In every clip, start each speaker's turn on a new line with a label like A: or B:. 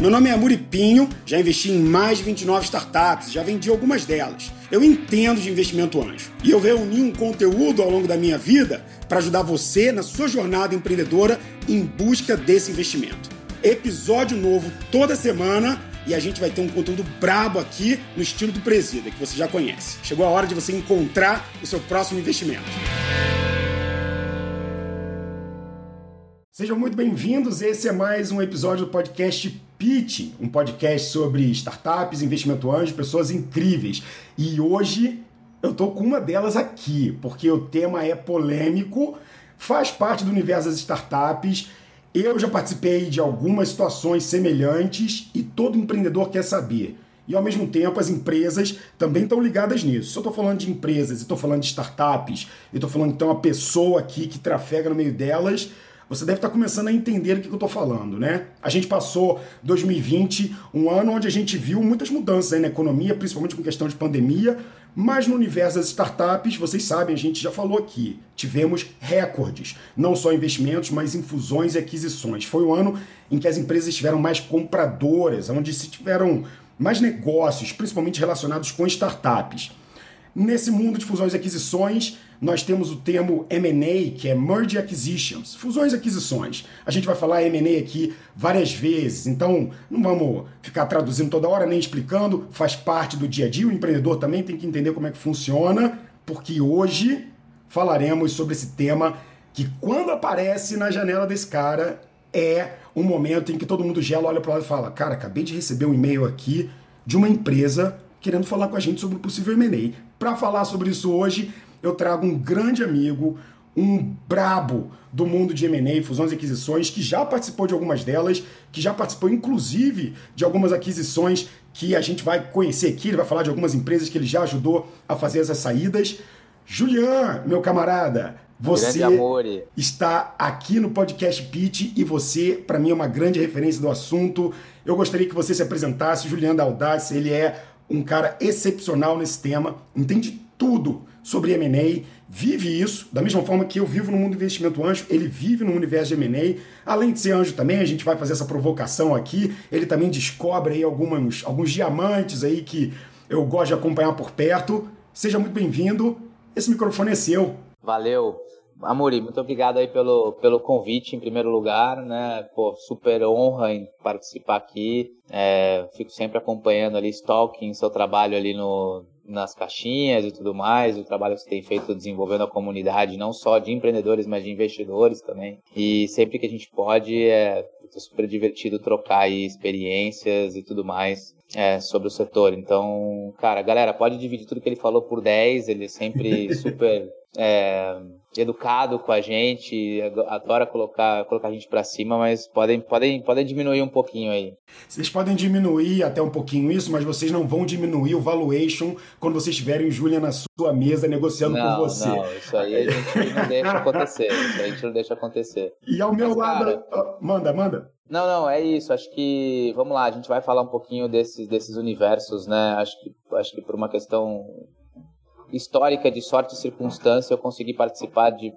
A: Meu nome é Amuri Pinho, já investi em mais de 29 startups, já vendi algumas delas. Eu entendo de investimento anjo e eu reuni um conteúdo ao longo da minha vida para ajudar você na sua jornada empreendedora em busca desse investimento. Episódio novo toda semana e a gente vai ter um conteúdo brabo aqui no estilo do Presida, que você já conhece. Chegou a hora de você encontrar o seu próximo investimento. Sejam muito bem-vindos. Esse é mais um episódio do podcast Pitch, um podcast sobre startups, investimento anjo, pessoas incríveis. E hoje eu tô com uma delas aqui, porque o tema é polêmico, faz parte do universo das startups. Eu já participei de algumas situações semelhantes e todo empreendedor quer saber. E ao mesmo tempo as empresas também estão ligadas nisso. Se eu estou falando de empresas estou falando de startups, estou falando então a pessoa aqui que trafega no meio delas, você deve estar começando a entender o que eu estou falando, né? A gente passou 2020, um ano onde a gente viu muitas mudanças na economia, principalmente com questão de pandemia, mas no universo das startups, vocês sabem, a gente já falou aqui, tivemos recordes, não só investimentos, mas infusões e aquisições. Foi o ano em que as empresas estiveram mais compradoras, onde se tiveram mais negócios, principalmente relacionados com startups. Nesse mundo de fusões e aquisições, nós temos o termo M&A, que é Merge Acquisitions, fusões e aquisições. A gente vai falar M&A aqui várias vezes, então não vamos ficar traduzindo toda hora nem explicando, faz parte do dia a dia, o empreendedor também tem que entender como é que funciona, porque hoje falaremos sobre esse tema que quando aparece na janela desse cara é um momento em que todo mundo gela, olha para lado e fala: "Cara, acabei de receber um e-mail aqui de uma empresa querendo falar com a gente sobre o possível M&A". Para falar sobre isso hoje, eu trago um grande amigo, um brabo do mundo de M&A, fusões e aquisições, que já participou de algumas delas, que já participou inclusive de algumas aquisições que a gente vai conhecer aqui, ele vai falar de algumas empresas que ele já ajudou a fazer essas saídas. Julian, meu camarada, você está aqui no podcast Pitch e você, para mim, é uma grande referência do assunto. Eu gostaria que você se apresentasse. Julian da Audácia, ele é um cara excepcional nesse tema, entende tudo sobre M&A, vive isso, da mesma forma que eu vivo no mundo do investimento anjo, ele vive no universo de M&A. Além de ser anjo também, a gente vai fazer essa provocação aqui, ele também descobre aí algumas, alguns diamantes aí que eu gosto de acompanhar por perto. Seja muito bem-vindo, esse microfone é seu.
B: Valeu. Amori, muito obrigado aí pelo, pelo convite em primeiro lugar, né? Pô, super honra em participar aqui. É, fico sempre acompanhando ali, stalking seu trabalho ali no, nas caixinhas e tudo mais, o trabalho que você tem feito desenvolvendo a comunidade, não só de empreendedores, mas de investidores também. E sempre que a gente pode, é super divertido trocar aí experiências e tudo mais é, sobre o setor. Então, cara, galera, pode dividir tudo que ele falou por 10, ele é sempre super é, educado com a gente, adora colocar, colocar a gente para cima, mas podem, podem, podem diminuir um pouquinho aí.
A: Vocês podem diminuir até um pouquinho isso, mas vocês não vão diminuir o valuation quando vocês tiverem o Julian na sua mesa negociando
B: não,
A: com você.
B: Não, isso aí a gente não deixa acontecer. Isso aí a gente não deixa acontecer.
A: E ao meu mas, lado. Cara, manda, manda.
B: Não, não, é isso. Acho que. Vamos lá, a gente vai falar um pouquinho desses, desses universos, né? Acho que, acho que por uma questão histórica de sorte e circunstância, eu consegui participar de,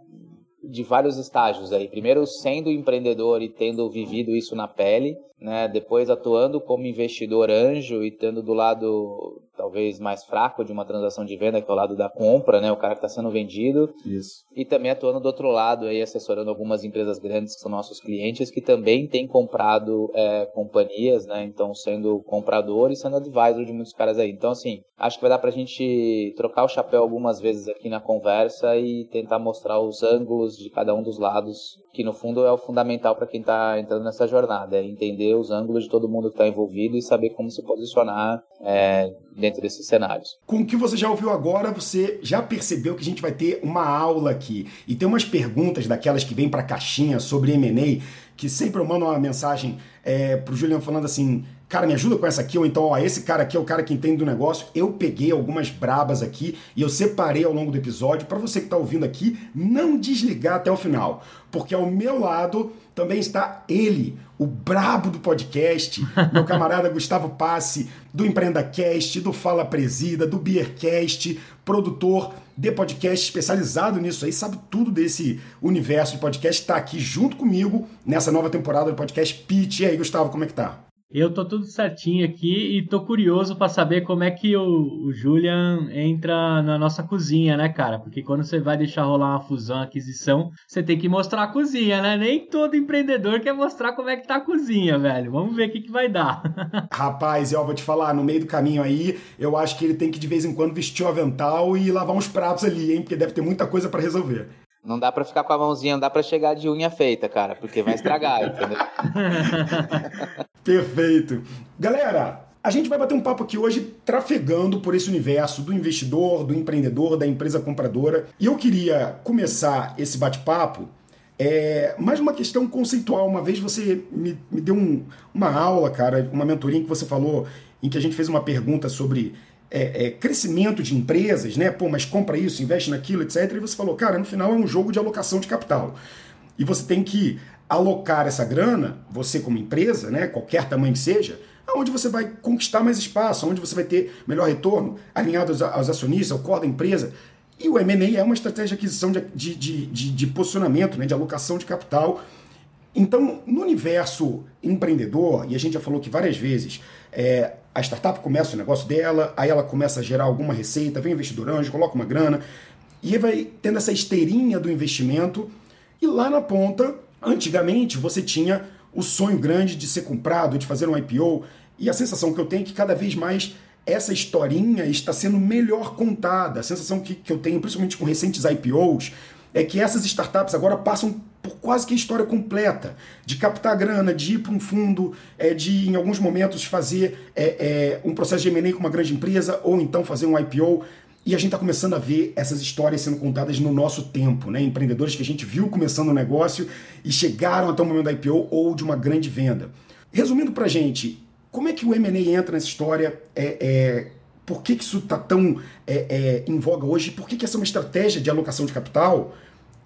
B: de vários estágios aí. Primeiro, sendo empreendedor e tendo vivido isso na pele, né? Depois, atuando como investidor anjo e tendo do lado talvez mais fraco de uma transação de venda, que é o lado da compra, né? O cara que está sendo vendido.
A: Isso.
B: E também atuando do outro lado, aí, assessorando algumas empresas grandes que são nossos clientes, que também têm comprado é, companhias, né? Então, sendo comprador e sendo advisor de muitos caras aí. Então, assim, acho que vai dar para a gente trocar o chapéu algumas vezes aqui na conversa e tentar mostrar os ângulos de cada um dos lados, que no fundo é o fundamental para quem está entrando nessa jornada, é entender os ângulos de todo mundo que está envolvido e saber como se posicionar é, dentro desses cenários.
A: Com o que você já ouviu agora, você já percebeu que a gente vai ter uma aula aqui. E tem umas perguntas daquelas que vêm para a caixinha sobre M&A, que sempre eu mando uma mensagem é, pro Juliano falando assim, cara, me ajuda com essa aqui, ou então, ó, esse cara aqui é o cara que entende do negócio. Eu peguei algumas brabas aqui e eu separei ao longo do episódio para você que está ouvindo aqui não desligar até o final, porque ao meu lado também está ele, o brabo do podcast, meu camarada Gustavo Passe, do EmpreendaCast, do Fala Presida, do Beercast, produtor de podcast especializado nisso aí, sabe tudo desse universo de podcast, está aqui junto comigo nessa nova temporada do podcast Pitch. E aí, Gustavo, como é que tá?
C: Eu tô tudo certinho aqui e tô curioso para saber como é que o, o, Julian entra na nossa cozinha, né, cara? Porque quando você vai deixar rolar uma fusão, aquisição, você tem que mostrar a cozinha, né? Nem todo empreendedor quer mostrar como é que tá a cozinha, velho. Vamos ver o que, que vai dar.
A: Rapaz, eu vou te falar, no meio do caminho aí, eu acho que ele tem que de vez em quando vestir o avental e lavar uns pratos ali, hein? Porque deve ter muita coisa para resolver.
B: Não dá para ficar com a mãozinha, não dá para chegar de unha feita, cara, porque vai estragar, entendeu?
A: Perfeito. Galera, a gente vai bater um papo aqui hoje trafegando por esse universo do investidor, do empreendedor, da empresa compradora. E eu queria começar esse bate-papo é, mais uma questão conceitual. Uma vez você me, me deu um, uma aula, cara, uma mentoria em que você falou, em que a gente fez uma pergunta sobre é, é, crescimento de empresas, né? Pô, mas compra isso, investe naquilo, etc. E você falou, cara, no final é um jogo de alocação de capital. E você tem que alocar essa grana, você como empresa, né? Qualquer tamanho que seja, aonde você vai conquistar mais espaço, onde você vai ter melhor retorno, alinhado aos, aos acionistas, ao core da empresa. E o M&A é uma estratégia de aquisição de, de, de, de, posicionamento, né? de alocação de capital. Então, no universo empreendedor, e a gente já falou que várias vezes, é, a startup começa o negócio dela, aí ela começa a gerar alguma receita, vem investidor anjo, coloca uma grana, e vai tendo essa esteirinha do investimento, e lá na ponta, antigamente você tinha o sonho grande de ser comprado, de fazer um IPO, e a sensação que eu tenho é que cada vez mais essa historinha está sendo melhor contada. A sensação que, que eu tenho, principalmente com recentes IPOs, é que essas startups agora passam por quase que a história completa, de captar grana, de ir para um fundo, é, de em alguns momentos fazer é, é, um processo de M&A com uma grande empresa, ou então fazer um IPO. E a gente está começando a ver essas histórias sendo contadas no nosso tempo, né? Empreendedores que a gente viu começando o um negócio e chegaram até o momento da IPO ou de uma grande venda. Resumindo para a gente, como é que o M&A entra nessa história? É, é, por que, que isso está tão é, é, em voga hoje? Por que, que essa é uma estratégia de alocação de capital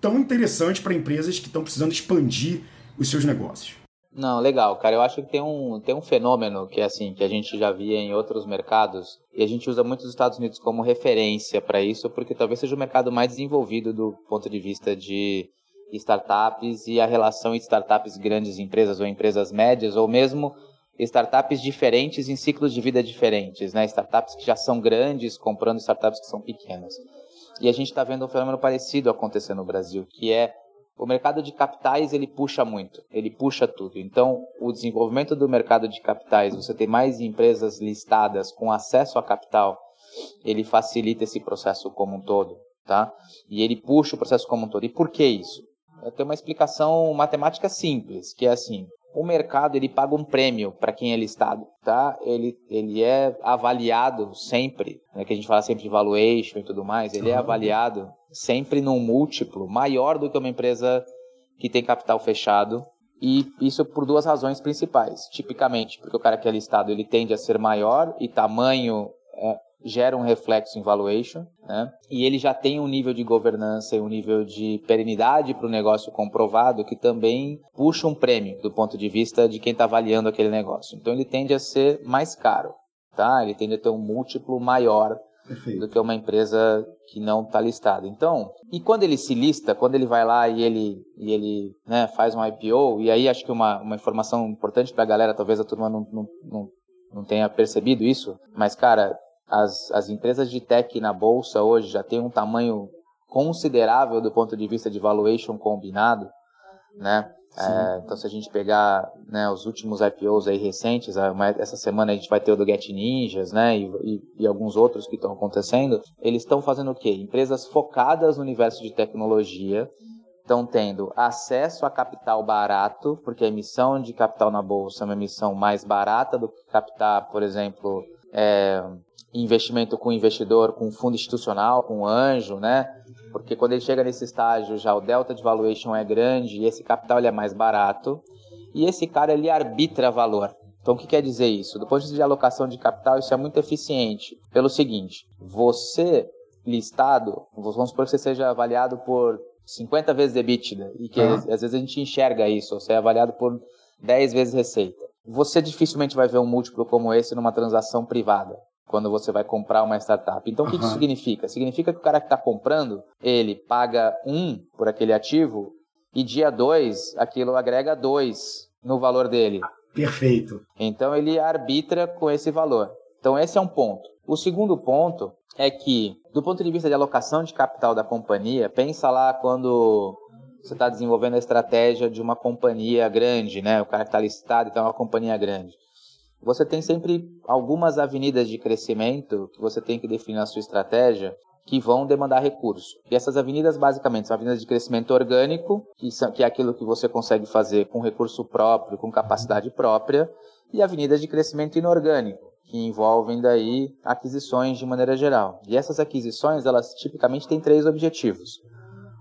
A: tão interessante para empresas que estão precisando expandir os seus negócios?
B: Não, legal, cara. Eu acho que tem um, tem um fenômeno que é assim, que a gente já via em outros mercados, e a gente usa muito os Estados Unidos como referência para isso, porque talvez seja o mercado mais desenvolvido do ponto de vista de startups e a relação entre startups grandes empresas ou empresas médias, ou mesmo startups diferentes em ciclos de vida diferentes, né? Startups que já são grandes comprando startups que são pequenas. E a gente está vendo um fenômeno parecido acontecer no Brasil, que é o mercado de capitais ele puxa muito, ele puxa tudo. Então, o desenvolvimento do mercado de capitais, você tem mais empresas listadas com acesso a capital, ele facilita esse processo como um todo, tá? E ele puxa o processo como um todo. E por que isso? Tem uma explicação matemática simples, que é assim: o mercado ele paga um prêmio para quem é listado, tá? Ele, ele é avaliado sempre, né, que a gente fala sempre de valuation e tudo mais, ele é avaliado sempre num múltiplo maior do que uma empresa que tem capital fechado. E isso por duas razões principais. Tipicamente, porque o cara que é listado ele tende a ser maior e tamanho é, gera um reflexo em valuation, né? e ele já tem um nível de governança e um nível de perenidade para o negócio comprovado que também puxa um prêmio do ponto de vista de quem está avaliando aquele negócio. Então ele tende a ser mais caro, tá? ele tende a ter um múltiplo maior Perfeito. do que uma empresa que não está listada. Então, e quando ele se lista, quando ele vai lá e ele, e ele né, faz um IPO, e aí acho que uma, uma informação importante para a galera, talvez a turma não, não, não, não tenha percebido isso, mas cara, as, as empresas de tech na bolsa hoje já têm um tamanho considerável do ponto de vista de valuation combinado, né? É, então, se a gente pegar né, os últimos IPOs aí recentes, essa semana a gente vai ter o do Get Ninjas, né, e, e, e alguns outros que estão acontecendo, eles estão fazendo o quê? Empresas focadas no universo de tecnologia, estão tendo acesso a capital barato, porque a emissão de capital na bolsa é uma emissão mais barata do que captar, por exemplo, é, investimento com investidor, com fundo institucional, com anjo, né? Porque quando ele chega nesse estágio, já o delta de valuation é grande e esse capital ele é mais barato. E esse cara ele arbitra valor. Então o que quer dizer isso? Do ponto de vista de alocação de capital, isso é muito eficiente. Pelo seguinte, você listado, vamos supor que você seja avaliado por 50 vezes EBITDA, e que uhum. às vezes a gente enxerga isso, você é avaliado por 10 vezes receita. Você dificilmente vai ver um múltiplo como esse numa transação privada quando você vai comprar uma startup. Então, o que, uhum. que isso significa? Significa que o cara que está comprando, ele paga um por aquele ativo e dia dois, aquilo agrega dois no valor dele.
A: Perfeito.
B: Então ele arbitra com esse valor. Então esse é um ponto. O segundo ponto é que, do ponto de vista de alocação de capital da companhia, pensa lá quando você está desenvolvendo a estratégia de uma companhia grande, né? O cara está listado, então é uma companhia grande. Você tem sempre algumas avenidas de crescimento que você tem que definir na sua estratégia que vão demandar recurso. E essas avenidas basicamente são avenidas de crescimento orgânico, que, são, que é aquilo que você consegue fazer com recurso próprio, com capacidade própria, e avenidas de crescimento inorgânico, que envolvem daí aquisições de maneira geral. E essas aquisições, elas tipicamente têm três objetivos.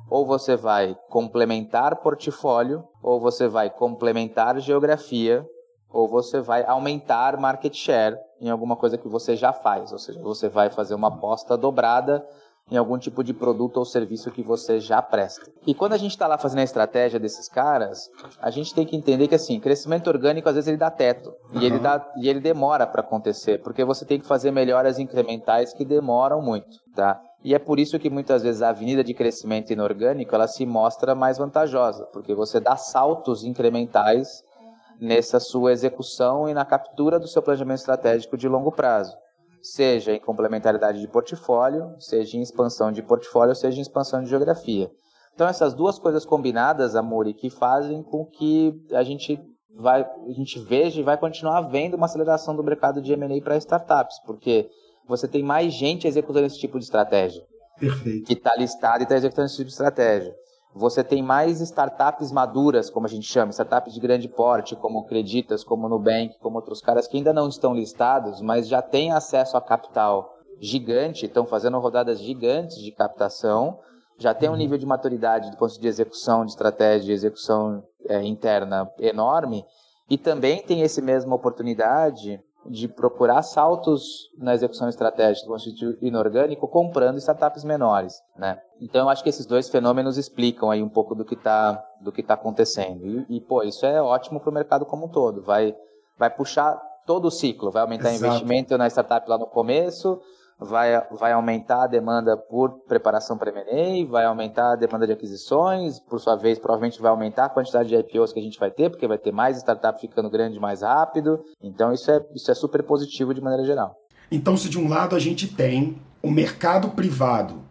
B: Ou você vai complementar portfólio, ou você vai complementar geografia, ou você vai aumentar market share em alguma coisa que você já faz, ou seja, você vai fazer uma aposta dobrada em algum tipo de produto ou serviço que você já presta. E quando a gente está lá fazendo a estratégia desses caras, a gente tem que entender que assim, crescimento orgânico às vezes ele dá teto uhum. e ele dá e ele demora para acontecer, porque você tem que fazer melhoras incrementais que demoram muito, tá? E é por isso que muitas vezes a avenida de crescimento inorgânico ela se mostra mais vantajosa, porque você dá saltos incrementais nessa sua execução e na captura do seu planejamento estratégico de longo prazo, seja em complementaridade de portfólio, seja em expansão de portfólio, seja em expansão de geografia. Então essas duas coisas combinadas, Amori, que fazem com que a gente vai, a gente veja e vai continuar vendo uma aceleração do mercado de M&A para startups, porque você tem mais gente executando esse tipo de estratégia.
A: Perfeito.
B: Que está listado e está executando esse tipo de estratégia. Você tem mais startups maduras, como a gente chama, startups de grande porte, como Creditas, como Nubank, como outros caras que ainda não estão listados, mas já têm acesso a capital gigante, estão fazendo rodadas gigantes de captação, já tem um nível de maturidade do ponto de execução de estratégia, de execução é, interna enorme, e também tem essa mesma oportunidade de procurar saltos na execução estratégica do constitutivo inorgânico comprando startups menores, né? Então eu acho que esses dois fenômenos explicam aí um pouco do que está do que tá acontecendo e, e pô isso é ótimo para o mercado como um todo, vai vai puxar todo o ciclo, vai aumentar Exato. investimento na startup lá no começo, vai, vai aumentar a demanda por preparação para M&A, vai aumentar a demanda de aquisições, por sua vez, provavelmente vai aumentar a quantidade de IPOs que a gente vai ter, porque vai ter mais startup ficando grande mais rápido. Então, isso é, isso é super positivo de maneira geral.
A: Então, se de um lado a gente tem o mercado privado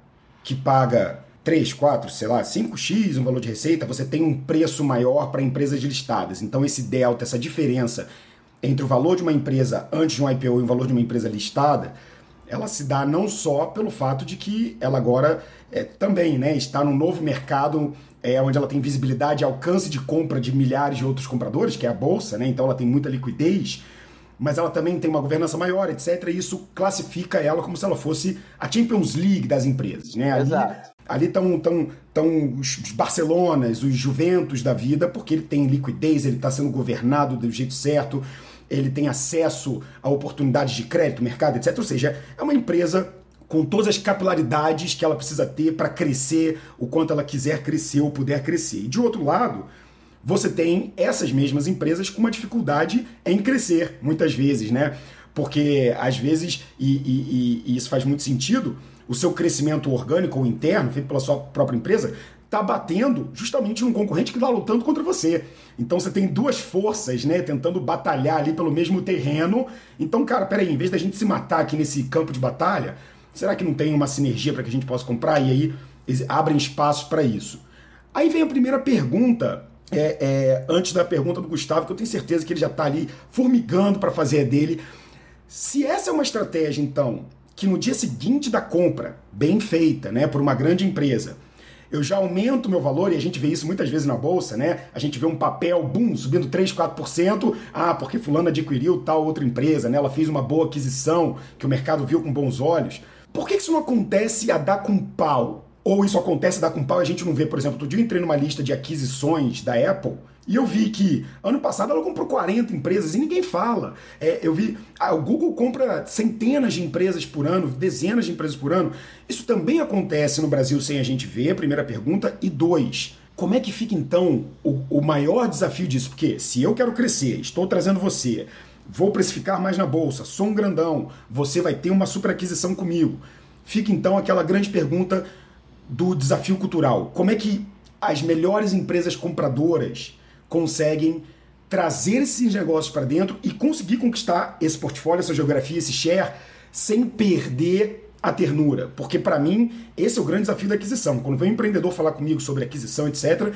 A: que paga 3, 4, sei lá, 5x um valor de receita, você tem um preço maior para empresas listadas. Então, esse delta, essa diferença entre o valor de uma empresa antes de um IPO e o valor de uma empresa listada, ela se dá não só pelo fato de que ela agora é, também né, está num novo mercado é, onde ela tem visibilidade e alcance de compra de milhares de outros compradores, que é a Bolsa, né, então ela tem muita liquidez, mas ela também tem uma governança maior, etc. E isso classifica ela como se ela fosse a Champions League das empresas. Né? Ali,
B: Exato.
A: Ali estão tão, tão os Barcelonas, os Juventus da vida, porque ele tem liquidez, ele está sendo governado do jeito certo ele tem acesso a oportunidades de crédito, mercado, etc. Ou seja, é uma empresa com todas as capilaridades que ela precisa ter para crescer o quanto ela quiser crescer ou puder crescer. E de outro lado, você tem essas mesmas empresas com uma dificuldade em crescer, muitas vezes, né? Porque às vezes, e, e, e isso faz muito sentido, o seu crescimento orgânico ou interno, feito pela sua própria empresa, está batendo justamente num concorrente que está lutando contra você. Então você tem duas forças, né, tentando batalhar ali pelo mesmo terreno. Então, cara, peraí, em vez da gente se matar aqui nesse campo de batalha, será que não tem uma sinergia para que a gente possa comprar? E aí abrem espaços para isso. Aí vem a primeira pergunta, é, é, antes da pergunta do Gustavo, que eu tenho certeza que ele já está ali formigando para fazer a dele. Se essa é uma estratégia, então, que no dia seguinte da compra, bem feita, né, por uma grande empresa, eu já aumento meu valor, e a gente vê isso muitas vezes na bolsa, né? A gente vê um papel, boom, subindo 3, 4%, ah, porque fulano adquiriu tal outra empresa, né? Ela fez uma boa aquisição que o mercado viu com bons olhos. Por que isso não acontece a dar com pau? Ou isso acontece a dar com pau e a gente não vê, por exemplo, outro dia eu entrei numa lista de aquisições da Apple e eu vi que ano passado ela comprou 40 empresas e ninguém fala. É, eu vi, ah, o Google compra centenas de empresas por ano, dezenas de empresas por ano. Isso também acontece no Brasil sem a gente ver, primeira pergunta. E dois, como é que fica então o, o maior desafio disso? Porque se eu quero crescer, estou trazendo você, vou precificar mais na bolsa, sou um grandão, você vai ter uma super aquisição comigo. Fica então aquela grande pergunta do desafio cultural. Como é que as melhores empresas compradoras conseguem trazer esses negócios para dentro e conseguir conquistar esse portfólio, essa geografia, esse share, sem perder a ternura. Porque para mim, esse é o grande desafio da aquisição. Quando vem um empreendedor falar comigo sobre aquisição, etc.,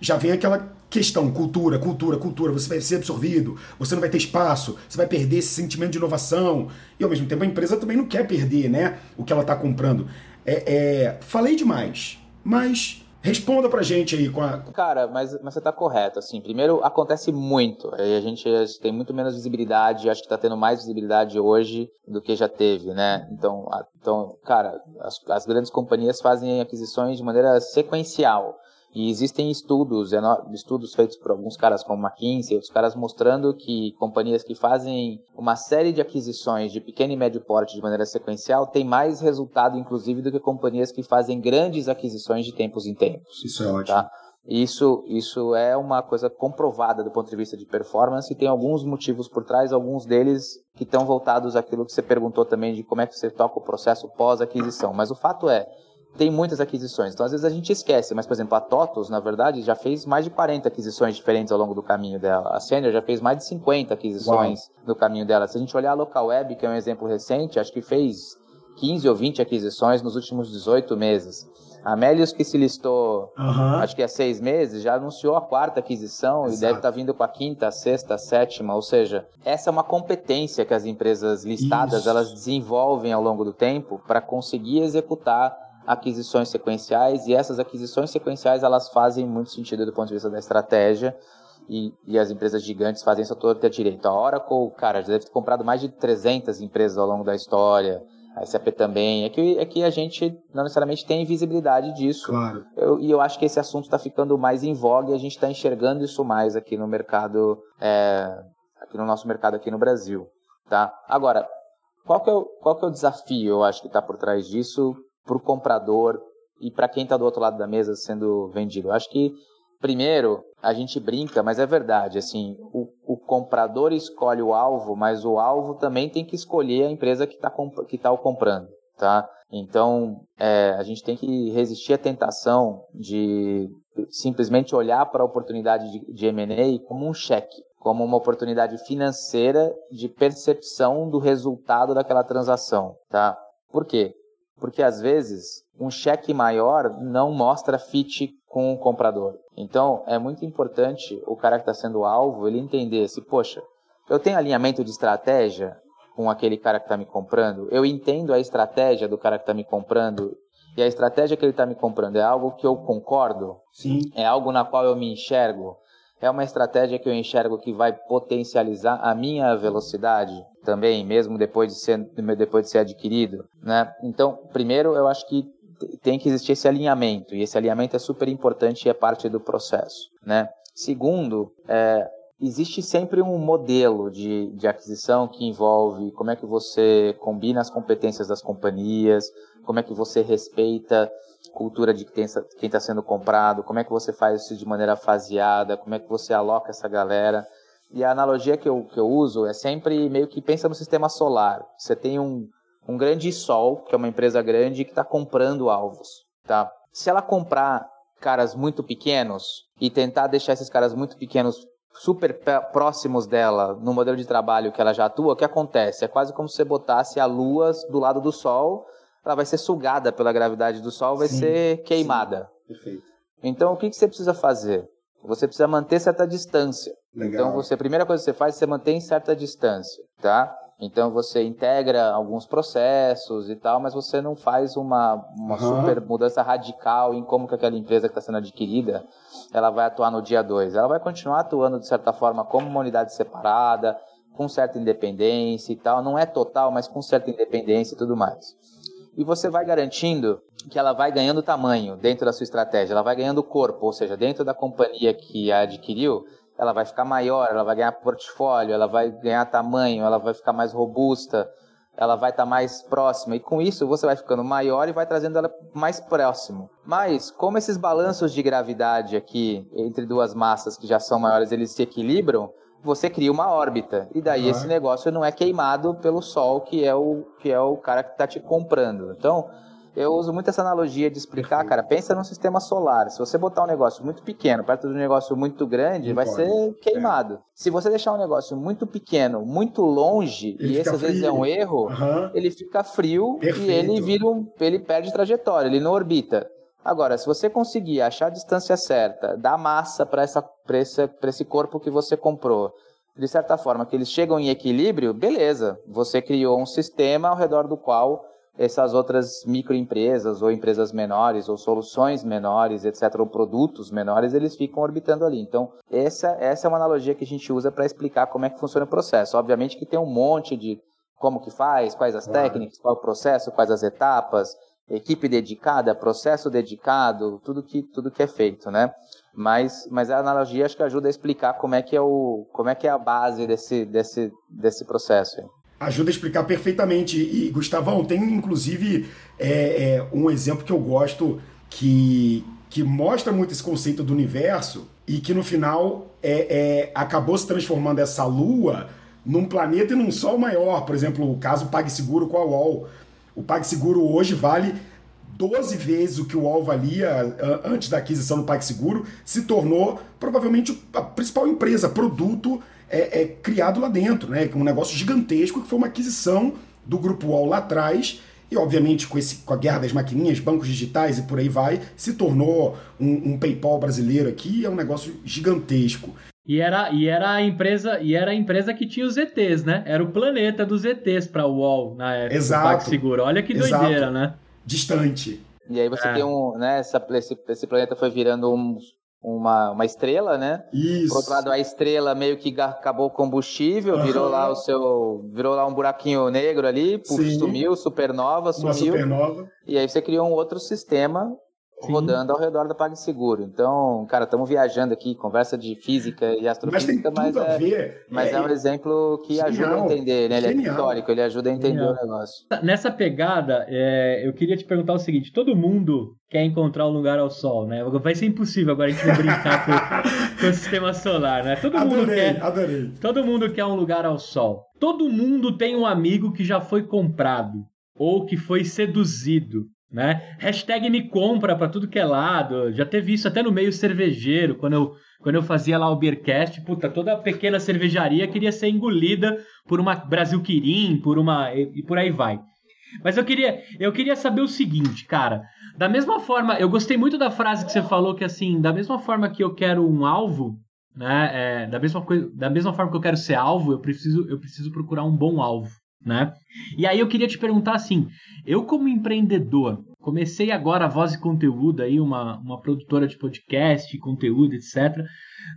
A: já vem aquela questão, cultura, cultura, cultura, você vai ser absorvido, você não vai ter espaço, você vai perder esse sentimento de inovação. E ao mesmo tempo a empresa também não quer perder né, o que ela está comprando. É, é, falei demais, mas Responda pra gente aí com a.
B: Cara, mas, mas você tá correto, assim. Primeiro, acontece muito. E a gente tem muito menos visibilidade, acho que tá tendo mais visibilidade hoje do que já teve, né? Então, a, então cara, as, as grandes companhias fazem aquisições de maneira sequencial. E existem estudos, estudos feitos por alguns caras como McKinsey, outros caras mostrando que companhias que fazem uma série de aquisições de pequeno e médio porte de maneira sequencial têm mais resultado, inclusive, do que companhias que fazem grandes aquisições de tempos em tempos.
A: Isso é ótimo. Tá?
B: Isso, isso é uma coisa comprovada do ponto de vista de performance e tem alguns motivos por trás, alguns deles que estão voltados àquilo que você perguntou também de como é que você toca o processo pós-aquisição. Mas o fato é, tem muitas aquisições. Então, às vezes a gente esquece, mas, por exemplo, a TOTOS, na verdade, já fez mais de 40 aquisições diferentes ao longo do caminho dela. A Senior já fez mais de 50 aquisições Uau. no caminho dela. Se a gente olhar a Local Web, que é um exemplo recente, acho que fez 15 ou 20 aquisições nos últimos 18 meses. A Melius, que se listou, uhum. acho que há seis meses, já anunciou a quarta aquisição Exato. e deve estar vindo com a quinta, a sexta, a sétima. Ou seja, essa é uma competência que as empresas listadas Isso. elas desenvolvem ao longo do tempo para conseguir executar aquisições sequenciais e essas aquisições sequenciais elas fazem muito sentido do ponto de vista da estratégia e, e as empresas gigantes fazem isso todo ter direito. A Oracle, cara, já deve ter comprado mais de 300 empresas ao longo da história. A SAP também. É que, é que a gente não necessariamente tem visibilidade disso.
A: Claro.
B: Eu, e eu acho que esse assunto está ficando mais em voga e a gente está enxergando isso mais aqui no mercado, é, aqui no nosso mercado aqui no Brasil. Tá? Agora, qual que, é o, qual que é o desafio, eu acho, que está por trás disso? Para o comprador e para quem está do outro lado da mesa sendo vendido. Eu acho que, primeiro, a gente brinca, mas é verdade, assim, o, o comprador escolhe o alvo, mas o alvo também tem que escolher a empresa que está que tá o comprando, tá? Então, é, a gente tem que resistir à tentação de simplesmente olhar para a oportunidade de, de M&A como um cheque, como uma oportunidade financeira de percepção do resultado daquela transação, tá? Por quê? Porque às vezes um cheque maior não mostra fit com o comprador. Então é muito importante o cara que está sendo alvo ele entender se, poxa, eu tenho alinhamento de estratégia com aquele cara que está me comprando, eu entendo a estratégia do cara que está me comprando e a estratégia que ele está me comprando é algo que eu concordo,
A: Sim.
B: é algo na qual eu me enxergo, é uma estratégia que eu enxergo que vai potencializar a minha velocidade também, mesmo depois de ser, depois de ser adquirido, né? Então, primeiro, eu acho que tem que existir esse alinhamento, e esse alinhamento é super importante e é parte do processo, né? Segundo, é, existe sempre um modelo de, de aquisição que envolve como é que você combina as competências das companhias, como é que você respeita cultura de quem está sendo comprado, como é que você faz isso de maneira faseada, como é que você aloca essa galera. E a analogia que eu, que eu uso é sempre meio que pensa no sistema solar. Você tem um, um grande sol, que é uma empresa grande, que está comprando alvos. Tá? Se ela comprar caras muito pequenos e tentar deixar esses caras muito pequenos super próximos dela no modelo de trabalho que ela já atua, o que acontece? É quase como se você botasse a lua do lado do sol ela vai ser sugada pela gravidade do Sol, vai sim, ser queimada.
A: Sim. Perfeito.
B: Então, o que, que você precisa fazer? Você precisa manter certa distância. Legal. Então, você, a primeira coisa que você faz, você mantém certa distância, tá? Então, você integra alguns processos e tal, mas você não faz uma, uma uhum. super mudança radical em como que aquela empresa que está sendo adquirida, ela vai atuar no dia 2. Ela vai continuar atuando, de certa forma, como uma unidade separada, com certa independência e tal. Não é total, mas com certa independência e tudo mais e você vai garantindo que ela vai ganhando tamanho dentro da sua estratégia, ela vai ganhando corpo, ou seja, dentro da companhia que a adquiriu, ela vai ficar maior, ela vai ganhar portfólio, ela vai ganhar tamanho, ela vai ficar mais robusta, ela vai estar tá mais próxima e com isso você vai ficando maior e vai trazendo ela mais próximo. Mas como esses balanços de gravidade aqui entre duas massas que já são maiores, eles se equilibram, você cria uma órbita. E daí uhum. esse negócio não é queimado pelo sol, que é o, que é o cara que está te comprando. Então, eu uso muito essa analogia de explicar, cara, pensa num sistema solar. Se você botar um negócio muito pequeno perto de um negócio muito grande, Não vai pode. ser queimado. É. Se você deixar um negócio muito pequeno, muito longe, ele e esse às vezes é um erro, uhum. ele fica frio Perfeito. e ele vira um, ele perde trajetória, ele não orbita. Agora, se você conseguir achar a distância certa, dar massa para essa, esse, esse corpo que você comprou, de certa forma, que eles chegam em equilíbrio, beleza. Você criou um sistema ao redor do qual essas outras microempresas ou empresas menores ou soluções menores, etc., ou produtos menores, eles ficam orbitando ali. Então, essa, essa é uma analogia que a gente usa para explicar como é que funciona o processo. Obviamente que tem um monte de como que faz, quais as técnicas, qual o processo, quais as etapas, equipe dedicada, processo dedicado, tudo que, tudo que é feito, né? Mas, mas a analogia acho que ajuda a explicar como é que é, o, como é, que é a base desse, desse, desse processo.
A: Ajuda a explicar perfeitamente. E, Gustavão, tem inclusive é, é, um exemplo que eu gosto que, que mostra muito esse conceito do universo e que no final é, é, acabou se transformando essa lua num planeta e num sol maior. Por exemplo, o caso PagSeguro com a UOL. O PagSeguro hoje vale 12 vezes o que o UOL valia antes da aquisição do PagSeguro, se tornou provavelmente a principal empresa, produto é, é, criado lá dentro, né? Um negócio gigantesco que foi uma aquisição do grupo UOL lá atrás e obviamente com, esse, com a guerra das maquininhas, bancos digitais e por aí vai, se tornou um, um PayPal brasileiro aqui, é um negócio gigantesco.
C: E era, e era a empresa e era a empresa que tinha os ETs, né? Era o planeta dos ETs para o UOL na época
A: Exato.
C: Seguro. Olha que Exato. doideira, né?
A: Distante.
B: E aí você é. tem um, né, essa, esse, esse planeta foi virando um, uma, uma estrela, né?
A: Isso.
B: Por outro lado, a estrela meio que acabou o combustível, uhum. virou lá o seu. Virou lá um buraquinho negro ali, puf, sumiu, supernova, sumiu. Uma
A: supernova.
B: E aí você criou um outro sistema Sim. rodando ao redor da PagSeguro. Então, cara, estamos viajando aqui, conversa de física e astrofísica, mas, mas, é, ver. mas é, é, um exemplo que ajuda a entender, né? Ele é histórico, ele ajuda a entender Genial. o negócio.
C: Nessa pegada, é, eu queria te perguntar o seguinte: todo mundo quer encontrar um lugar ao sol, né? Vai ser impossível agora a gente brincar com, com, o sistema solar, né? Todo mundo
A: adorei,
C: quer,
A: adorei.
C: Todo mundo quer um lugar ao sol. Todo mundo tem um amigo que já foi comprado ou que foi seduzido né? Hashtag me compra para tudo que é lado. Já teve isso até no meio cervejeiro, quando eu, quando eu fazia lá o Beercast, puta, toda pequena cervejaria queria ser engolida por uma Brasil Quirim, por uma e, e por aí vai. Mas eu queria, eu queria saber o seguinte, cara. Da mesma forma, eu gostei muito da frase que você falou que assim, da mesma forma que eu quero um alvo, né? É, da mesma coisa, da mesma forma que eu quero ser alvo, eu preciso, eu preciso procurar um bom alvo né? E aí eu queria te perguntar assim, eu como empreendedor, comecei agora a Voz e Conteúdo aí, uma, uma produtora de podcast, conteúdo, etc.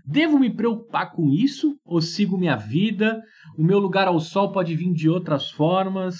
C: Devo me preocupar com isso ou sigo minha vida? O meu lugar ao sol pode vir de outras formas?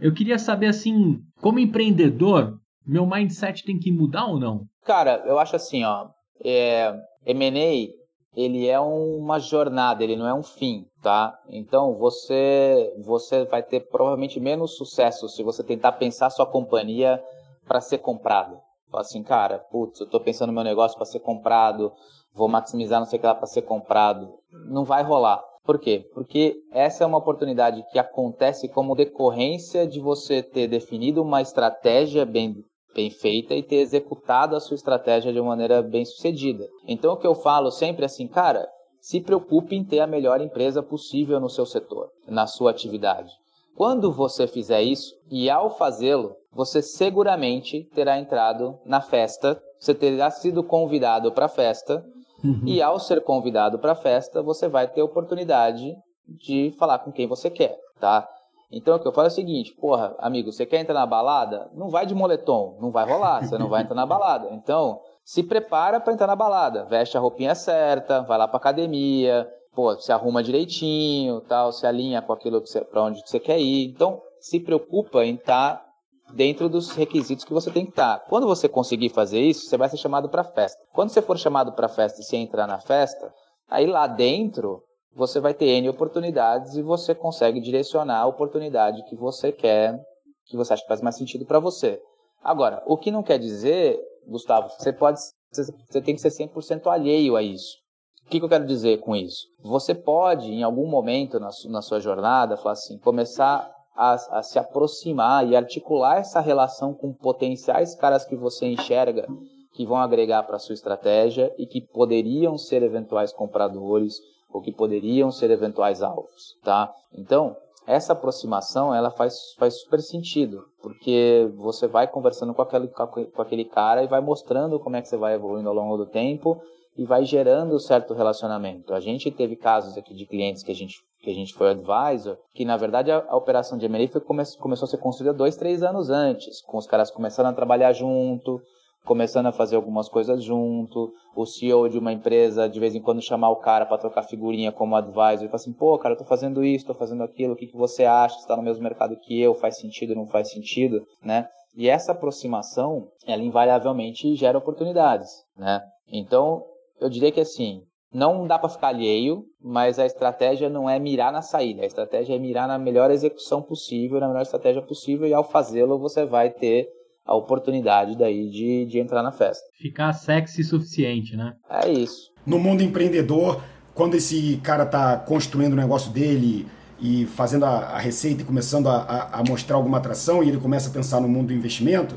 C: Eu queria saber assim, como empreendedor, meu mindset tem que mudar ou não?
B: Cara, eu acho assim, ó, é, M&A ele é uma jornada, ele não é um fim, tá? Então você você vai ter provavelmente menos sucesso se você tentar pensar sua companhia para ser comprado. Fala assim, cara, putz, eu estou pensando no meu negócio para ser comprado, vou maximizar não sei o que lá para ser comprado. Não vai rolar. Por quê? Porque essa é uma oportunidade que acontece como decorrência de você ter definido uma estratégia bem bem feita e ter executado a sua estratégia de maneira bem sucedida. Então o que eu falo sempre é assim, cara, se preocupe em ter a melhor empresa possível no seu setor, na sua atividade. Quando você fizer isso, e ao fazê-lo, você seguramente terá entrado na festa, você terá sido convidado para a festa, uhum. e ao ser convidado para a festa, você vai ter oportunidade de falar com quem você quer, tá? Então o que eu falo é o seguinte, porra, amigo, você quer entrar na balada? Não vai de moletom, não vai rolar, você não vai entrar na balada. Então, se prepara para entrar na balada, veste a roupinha certa, vai lá para academia, pô, se arruma direitinho, tal, se alinha com aquilo para onde você quer ir. Então, se preocupa em estar tá dentro dos requisitos que você tem que estar. Tá. Quando você conseguir fazer isso, você vai ser chamado para festa. Quando você for chamado para festa e você entrar na festa, aí lá dentro você vai ter N oportunidades e você consegue direcionar a oportunidade que você quer, que você acha que faz mais sentido para você. Agora, o que não quer dizer, Gustavo, você pode, você tem que ser 100% alheio a isso. O que, que, eu quero dizer com isso? Você pode, em algum momento na, na sua jornada, falar assim, começar a, a se aproximar e articular essa relação com potenciais caras que você enxerga que vão agregar para a sua estratégia e que poderiam ser eventuais compradores ou que poderiam ser eventuais alvos, tá? Então, essa aproximação ela faz, faz super sentido, porque você vai conversando com aquele, com aquele cara e vai mostrando como é que você vai evoluindo ao longo do tempo e vai gerando certo relacionamento. A gente teve casos aqui de clientes que a gente que a gente foi advisor, que na verdade a, a operação de M&A come, começou a ser construída dois, três anos antes, com os caras começando a trabalhar junto, começando a fazer algumas coisas junto, o CEO de uma empresa de vez em quando chamar o cara para trocar figurinha como advisor e falar assim, pô, cara, eu tô fazendo isso, tô fazendo aquilo, o que, que você acha? Está no mesmo mercado que eu, faz sentido, não faz sentido, né? E essa aproximação, ela invariavelmente gera oportunidades, né? Então, eu diria que assim, não dá para ficar alheio, mas a estratégia não é mirar na saída, a estratégia é mirar na melhor execução possível, na melhor estratégia possível, e ao fazê-lo você vai ter a oportunidade daí de, de entrar na festa.
C: Ficar sexy suficiente, né?
B: É isso.
A: No mundo empreendedor, quando esse cara tá construindo o negócio dele e fazendo a, a receita e começando a, a, a, mostrar alguma atração e ele começa a pensar no mundo do investimento,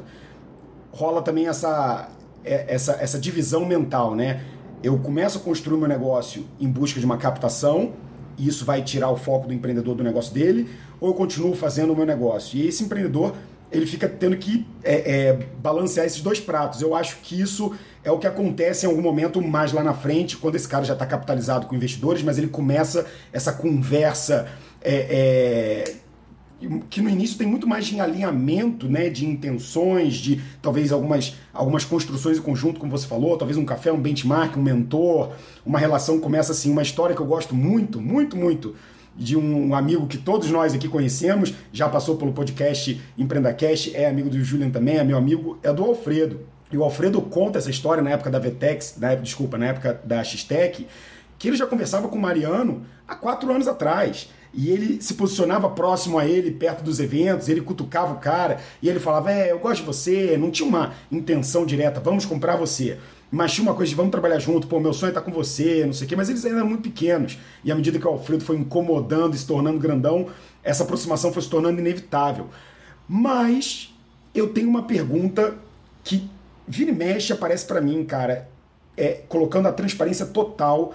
A: rola também essa, é, essa, essa divisão mental, né? Eu começo a construir meu negócio em busca de uma captação, e isso vai tirar o foco do empreendedor do negócio dele, ou eu continuo fazendo o meu negócio. E esse empreendedor ele fica tendo que é, é, balancear esses dois pratos. Eu acho que isso é o que acontece em algum momento mais lá na frente, quando esse cara já está capitalizado com investidores, mas ele começa essa conversa é, é que no início tem muito mais de alinhamento, né, de intenções, de talvez algumas, algumas construções em conjunto, como você falou, talvez um café, um benchmark, um mentor, uma relação começa assim, uma história que eu gosto muito, muito, muito, de um amigo que todos nós aqui conhecemos, já passou pelo podcast EmpreendaCast, é amigo do Julian também, é meu amigo, é do Alfredo. E o Alfredo conta essa história na época da Vetex, na época, desculpa, na época da Xtec, que ele já conversava com o Mariano há quatro anos atrás. E ele se posicionava próximo a ele, perto dos eventos, ele cutucava o cara, e ele falava: É, eu gosto de você, não tinha uma intenção direta, vamos comprar você mas tinha uma coisa de vamos trabalhar junto, pô, meu sonho é estar com você, não sei o quê, mas eles ainda eram muito pequenos. E à medida que o Alfredo foi incomodando e se tornando grandão, essa aproximação foi se tornando inevitável. Mas eu tenho uma pergunta que vira e mexe aparece para mim, cara, é, colocando a transparência total.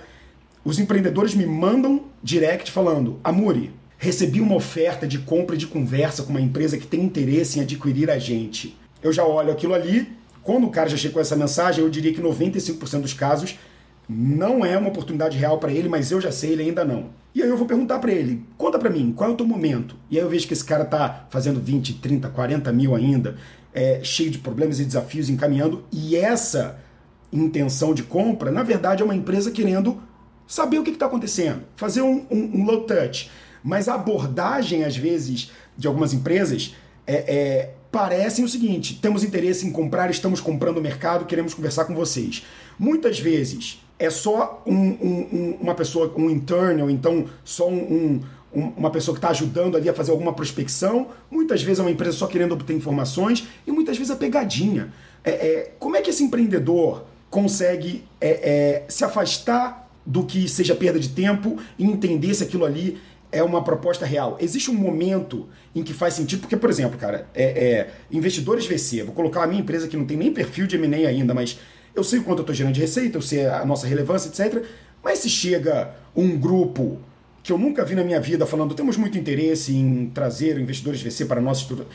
A: Os empreendedores me mandam direct falando: Amuri, recebi uma oferta de compra e de conversa com uma empresa que tem interesse em adquirir a gente. Eu já olho aquilo ali, quando o cara já chegou essa mensagem, eu diria que 95% dos casos não é uma oportunidade real para ele, mas eu já sei, ele ainda não. E aí eu vou perguntar para ele, conta para mim, qual é o teu momento? E aí eu vejo que esse cara tá fazendo 20, 30, 40 mil ainda, é, cheio de problemas e desafios, encaminhando, e essa intenção de compra, na verdade, é uma empresa querendo saber o que está acontecendo, fazer um, um, um, low touch. Mas a abordagem, às vezes, de algumas empresas é, é parecem o seguinte: temos interesse em comprar, estamos comprando o mercado, queremos conversar com vocês. Muitas vezes é só um, um, uma pessoa, um intern, ou então só um, uma pessoa que está ajudando ali a fazer alguma prospecção. Muitas vezes é uma empresa só querendo obter informações e muitas vezes é pegadinha. É, é, como é que esse empreendedor consegue é, é se afastar do que seja perda de tempo e entender se aquilo ali é uma proposta real. Existe um momento em que faz sentido, porque, por exemplo, cara, é, é, investidores VC, vou colocar a minha empresa que não tem nem perfil de M&A ainda, mas eu sei o quanto eu estou gerando de receita, eu sei a nossa relevância, etc. Mas se chega um grupo que eu nunca vi na minha vida falando temos muito interesse em trazer investidores VC para a nossa estrutura,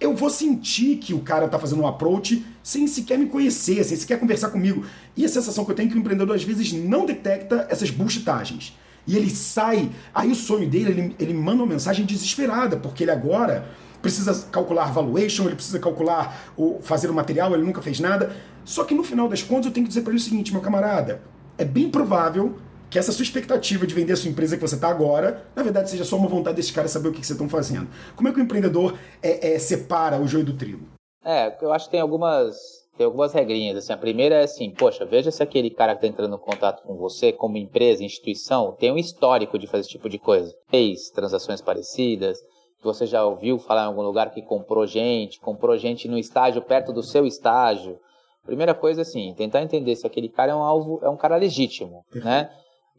A: eu vou sentir que o cara está fazendo um approach sem sequer me conhecer, sem sequer conversar comigo. E a sensação que eu tenho é que o empreendedor às vezes não detecta essas bullshitagens. E ele sai, aí o sonho dele, ele, ele manda uma mensagem desesperada, porque ele agora precisa calcular valuation, ele precisa calcular o fazer o material, ele nunca fez nada. Só que no final das contas eu tenho que dizer para ele o seguinte, meu camarada, é bem provável que essa sua expectativa de vender a sua empresa que você está agora, na verdade, seja só uma vontade desses caras saber o que, que vocês estão fazendo. Como é que o empreendedor é, é, separa o joio do trigo?
B: É, eu acho que tem algumas tem algumas regrinhas. Assim, a primeira é assim, poxa, veja se aquele cara que está entrando em contato com você, como empresa, instituição, tem um histórico de fazer esse tipo de coisa. Fez transações parecidas, que você já ouviu falar em algum lugar que comprou gente, comprou gente no estágio perto do seu estágio. Primeira coisa, assim, tentar entender se aquele cara é um alvo, é um cara legítimo, né?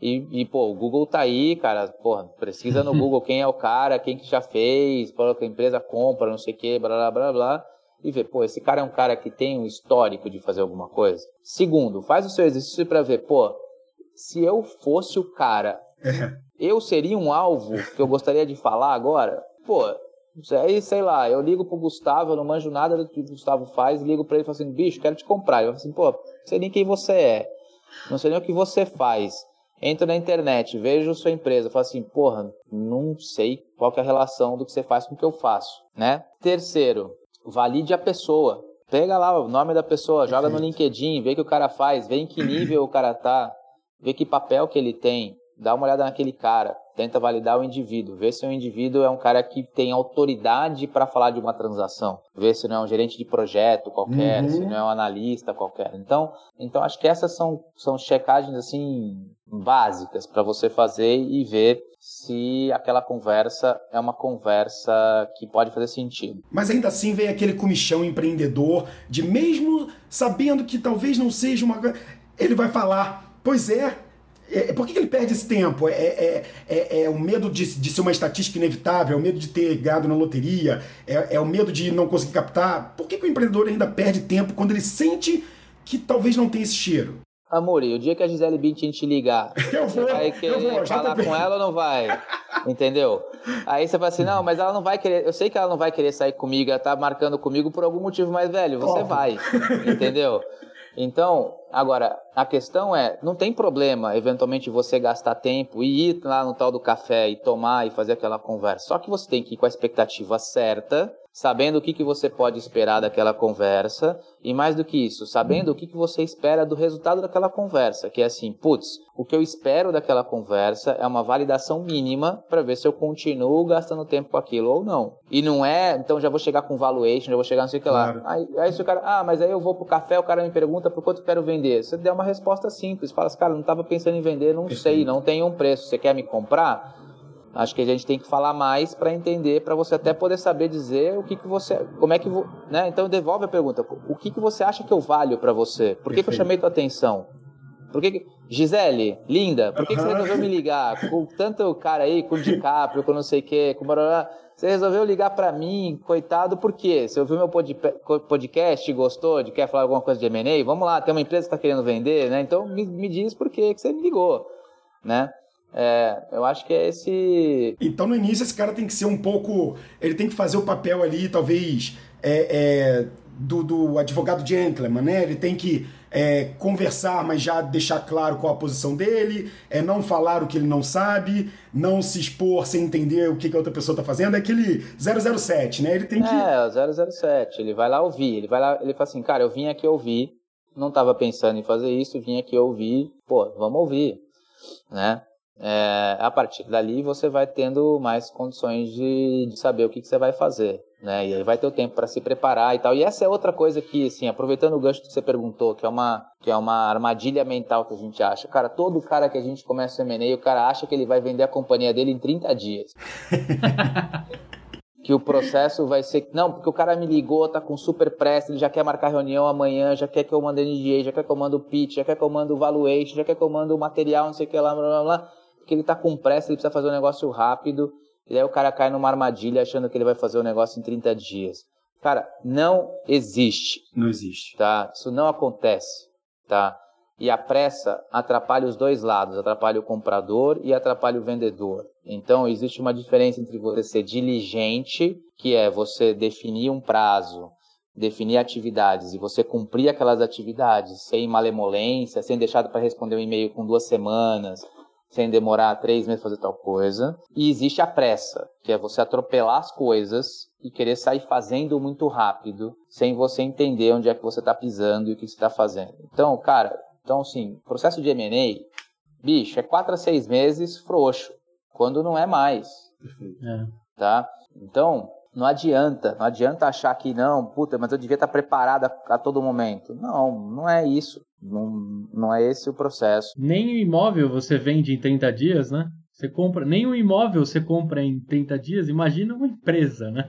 B: E, e, pô, o Google tá aí, cara, porra, pesquisa no Google quem é o cara, quem que já fez, para que a empresa compra, não sei o que, blá, blá, blá, blá, e ver, pô, esse cara é um cara que tem um histórico de fazer alguma coisa. Segundo, faz o seu exercício para ver, pô, se eu fosse o cara, é. eu seria um alvo que eu gostaria de falar agora? Pô, aí, sei lá, eu ligo pro Gustavo, eu não manjo nada do que o Gustavo faz, ligo pra ele e falo assim, bicho, quero te comprar. Ele fala assim, pô, não sei nem quem você é, não sei nem o que você faz entro na internet, vejo sua empresa, falo assim, porra, não sei qual é a relação do que você faz com o que eu faço, né? Terceiro, valide a pessoa. Pega lá o nome da pessoa, joga no LinkedIn, vê o que o cara faz, vê em que nível o cara tá, vê que papel que ele tem, dá uma olhada naquele cara, tenta validar o indivíduo, vê se o indivíduo é um cara que tem autoridade para falar de uma transação, vê se não é um gerente de projeto qualquer, uhum. se não é um analista qualquer. Então, então acho que essas são, são checagens assim básicas para você fazer e ver se aquela conversa é uma conversa que pode fazer sentido.
A: Mas ainda assim vem aquele comichão empreendedor de mesmo sabendo que talvez não seja uma ele vai falar, pois é, é, é, por que, ele perde esse tempo? É, é, é, é o medo de, de, ser uma estatística inevitável, é o medo de ter gado na loteria, é, é, o medo de não conseguir captar. Por que, que o empreendedor ainda perde tempo quando ele sente que talvez não tenha esse cheiro?
B: Amore, o dia que a Gisele Bündchen te ligar,
A: eu vou,
B: você vai querer vou, falar com ela ou não vai? Entendeu? Aí você fala assim, não, mas ela não vai querer, eu sei que ela não vai querer sair comigo, ela tá marcando comigo por algum motivo mais velho, você Óbvio. vai, entendeu? Então, agora, a questão é, não tem problema, eventualmente, você gastar tempo e ir lá no tal do café e tomar e fazer aquela conversa. Só que você tem que ir com a expectativa certa sabendo o que, que você pode esperar daquela conversa e mais do que isso, sabendo o que, que você espera do resultado daquela conversa, que é assim, putz, o que eu espero daquela conversa é uma validação mínima para ver se eu continuo gastando tempo com aquilo ou não. E não é, então já vou chegar com valuation, já vou chegar não sei o que lá. Claro. Aí, aí se o cara, ah, mas aí eu vou pro café, o cara me pergunta por quanto eu quero vender. Você der uma resposta simples, fala assim, cara, não estava pensando em vender, não sei, não tem um preço, você quer me comprar? Acho que a gente tem que falar mais para entender, para você até poder saber dizer o que, que você, como é que, né? Então devolve a pergunta. O que, que você acha que eu valho para você? Por que, que, eu chamei tua atenção? Por que, que... Gisele, linda, por que, que você resolveu me ligar? Com tanto cara aí, com o DiCaprio, com não sei o quê, com barulho, você resolveu ligar para mim, coitado, por quê? Você ouviu meu podcast, gostou, de quer falar alguma coisa de M&A? Vamos lá, tem uma empresa que está querendo vender, né? Então me, me diz por que você me ligou, né? É, eu acho que é esse.
A: Então, no início, esse cara tem que ser um pouco. Ele tem que fazer o papel ali, talvez, é, é, do, do, advogado gentleman, né? Ele tem que é, conversar, mas já deixar claro qual a posição dele, é não falar o que ele não sabe, não se expor sem entender o que, que a outra pessoa está fazendo. É aquele 007, né? Ele tem que.
B: É, o 007. Ele vai lá ouvir. Ele vai lá, ele fala assim, cara, eu vim aqui ouvir, não estava pensando em fazer isso, vim aqui ouvir, pô, vamos ouvir, né? É, a partir dali você vai tendo mais condições de, de saber o que, que, você vai fazer, né? E aí vai ter o tempo para se preparar e tal. E essa é outra coisa que, assim, aproveitando o gancho que você perguntou, que é uma que é uma armadilha mental que a gente acha. Cara, todo cara que a gente começa o M&A, o cara acha que ele vai vender a companhia dele em 30 dias. que o processo vai ser. Não, porque o cara me ligou, tá com super pressa, ele já quer marcar reunião amanhã, já quer que eu mande NDA, já quer que eu mande o pitch, já quer que eu mande o valuation, já quer que eu mande o material, não sei o que lá, blá blá blá porque ele está com pressa, ele precisa fazer um negócio rápido, e aí o cara cai numa armadilha achando que ele vai fazer o um negócio em 30 dias. Cara, não existe.
A: Não existe.
B: Tá? Isso não acontece, tá? E a pressa atrapalha os dois lados, atrapalha o comprador e atrapalha o vendedor. Então, existe uma diferença entre você ser diligente, que é você definir um prazo, definir atividades e você cumprir aquelas atividades sem malemolência, sem deixar para responder um e-mail com duas semanas, sem demorar três meses fazer tal coisa. E existe a pressa, que é você atropelar as coisas e querer sair fazendo muito rápido, sem você entender onde é que você está pisando e o que você está fazendo. Então, cara, então assim, processo de M&A, bicho, é quatro a seis meses frouxo, quando não é mais. É. Tá? Então, não adianta, não adianta achar que não, puta, mas eu devia estar preparado a, a todo momento. Não, não é isso. Não, não é esse o processo.
C: Nem o imóvel você vende em 30 dias, né? Você compra, nem o imóvel você compra em 30 dias, imagina uma empresa, né?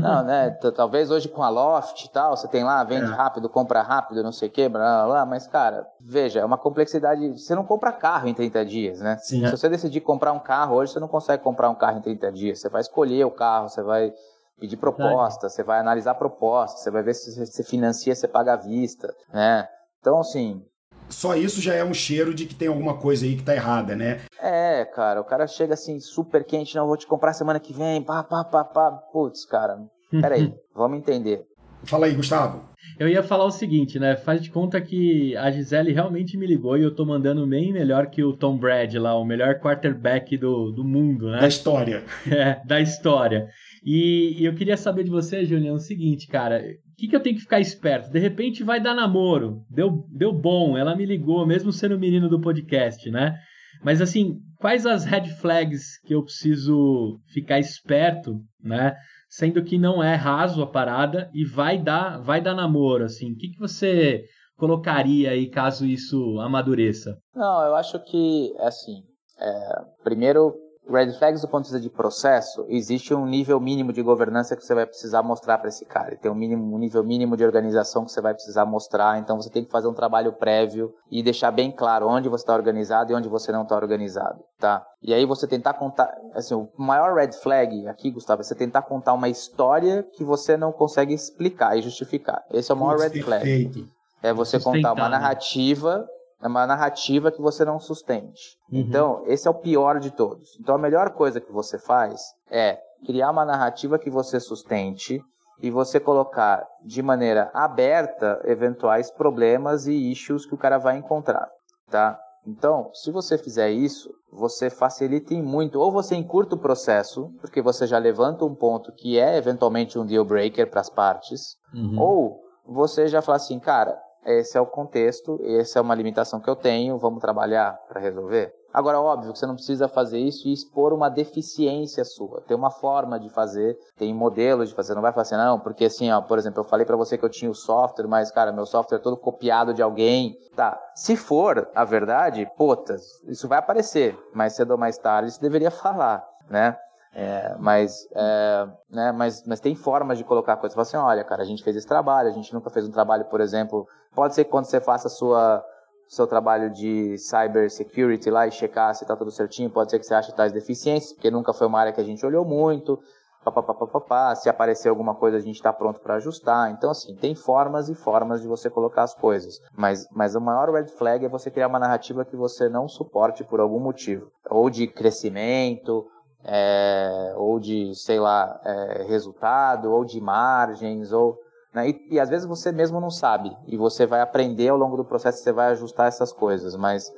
B: Não, né? Talvez hoje com a Loft e tal, você tem lá, vende é. rápido, compra rápido, não sei o que, blá, blá, blá, mas, cara, veja, é uma complexidade. Você não compra carro em 30 dias, né? Sim, Se é. você decidir comprar um carro hoje, você não consegue comprar um carro em 30 dias. Você vai escolher o carro, você vai pedir proposta, você vai analisar proposta, você vai ver se você financia, você paga à vista, né? Então, assim,
A: só isso já é um cheiro de que tem alguma coisa aí que tá errada, né?
B: É, cara, o cara chega assim, super quente, não, vou te comprar semana que vem, pá, pá, pá, pá. Putz, cara, peraí, vamos entender.
A: Fala aí, Gustavo.
C: Eu ia falar o seguinte, né? Faz de conta que a Gisele realmente me ligou e eu tô mandando bem melhor que o Tom Brady lá, o melhor quarterback do, do mundo, né?
A: Da história.
C: É, da história. E, eu queria saber de você, Julião, o seguinte, cara que, que eu tenho que ficar esperto? De repente vai dar namoro. Deu, deu bom, ela me ligou, mesmo sendo menino do podcast, né? Mas assim, quais as red flags que eu preciso ficar esperto, né? Sendo que não é raso a parada e vai dar, vai dar namoro, assim. O que, que você colocaria aí caso isso amadureça?
B: Não, eu acho que, assim, é, primeiro red flags do ponto de vista de processo, existe um nível mínimo de governança que você vai precisar mostrar para esse cara. Tem um, mínimo, um nível mínimo de organização que você vai precisar mostrar. Então você tem que fazer um trabalho prévio e deixar bem claro onde você está organizado e onde você não está organizado, tá? E aí você tentar contar, assim, o maior red flag aqui, Gustavo, é você tentar contar uma história que você não consegue explicar e justificar. Esse é o maior red flag. Perfeito. É você contar uma né? É uma narrativa que você não sustente. Uhum. Então, esse é o pior de todos. Então, a melhor coisa que você faz é criar uma narrativa que você sustente e você colocar de maneira aberta eventuais problemas e issues que o cara vai encontrar, tá? Então, se você fizer isso, você facilita em muito, ou você encurta o processo, porque você já levanta um ponto que é eventualmente um deal breaker para as partes, uhum. ou você já fala assim, cara, esse é o contexto, essa é uma limitação que eu tenho, vamos trabalhar para resolver? Agora, óbvio que você não precisa fazer isso e expor uma deficiência sua. Tem uma forma de fazer, tem modelos de fazer. Não vai fazer assim, não, porque assim, ó, por exemplo, eu falei para você que eu tinha o software, mas, cara, meu software é todo copiado de alguém. Tá, se for a verdade, putas, isso vai aparecer. Mais cedo ou mais tarde, isso deveria falar, né? É, mas, é, né, mas, mas tem formas de colocar coisas. Você fala assim, olha, cara, a gente fez esse trabalho, a gente nunca fez um trabalho, por exemplo, pode ser que quando você faça sua seu trabalho de cyber security lá e checar se está tudo certinho, pode ser que você ache tais deficiências, porque nunca foi uma área que a gente olhou muito, papapá, se aparecer alguma coisa a gente está pronto para ajustar. Então, assim, tem formas e formas de você colocar as coisas. Mas, mas o maior red flag é você criar uma narrativa que você não suporte por algum motivo. Ou de crescimento, é, ou de, sei lá, é, resultado, ou de margens, ou né? E, e, às vezes você mesmo não sabe e você vai aprender ao longo do processo, você vai ajustar essas coisas, mas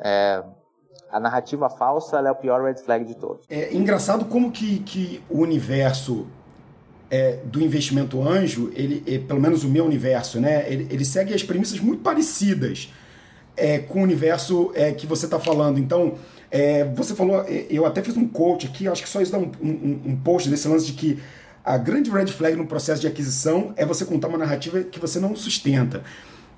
B: é, a narrativa falsa é o pior red flag de todos.
A: É engraçado como que, que o universo é, do investimento anjo, ele, é, pelo menos o meu universo, né, ele, ele segue as premissas muito parecidas é, com o universo é, que você está falando. Então, é, você falou, é, eu até fiz um coach aqui, acho que só isso dá um, um, um post desse lance de que a grande red flag no processo de aquisição é você contar uma narrativa que você não sustenta.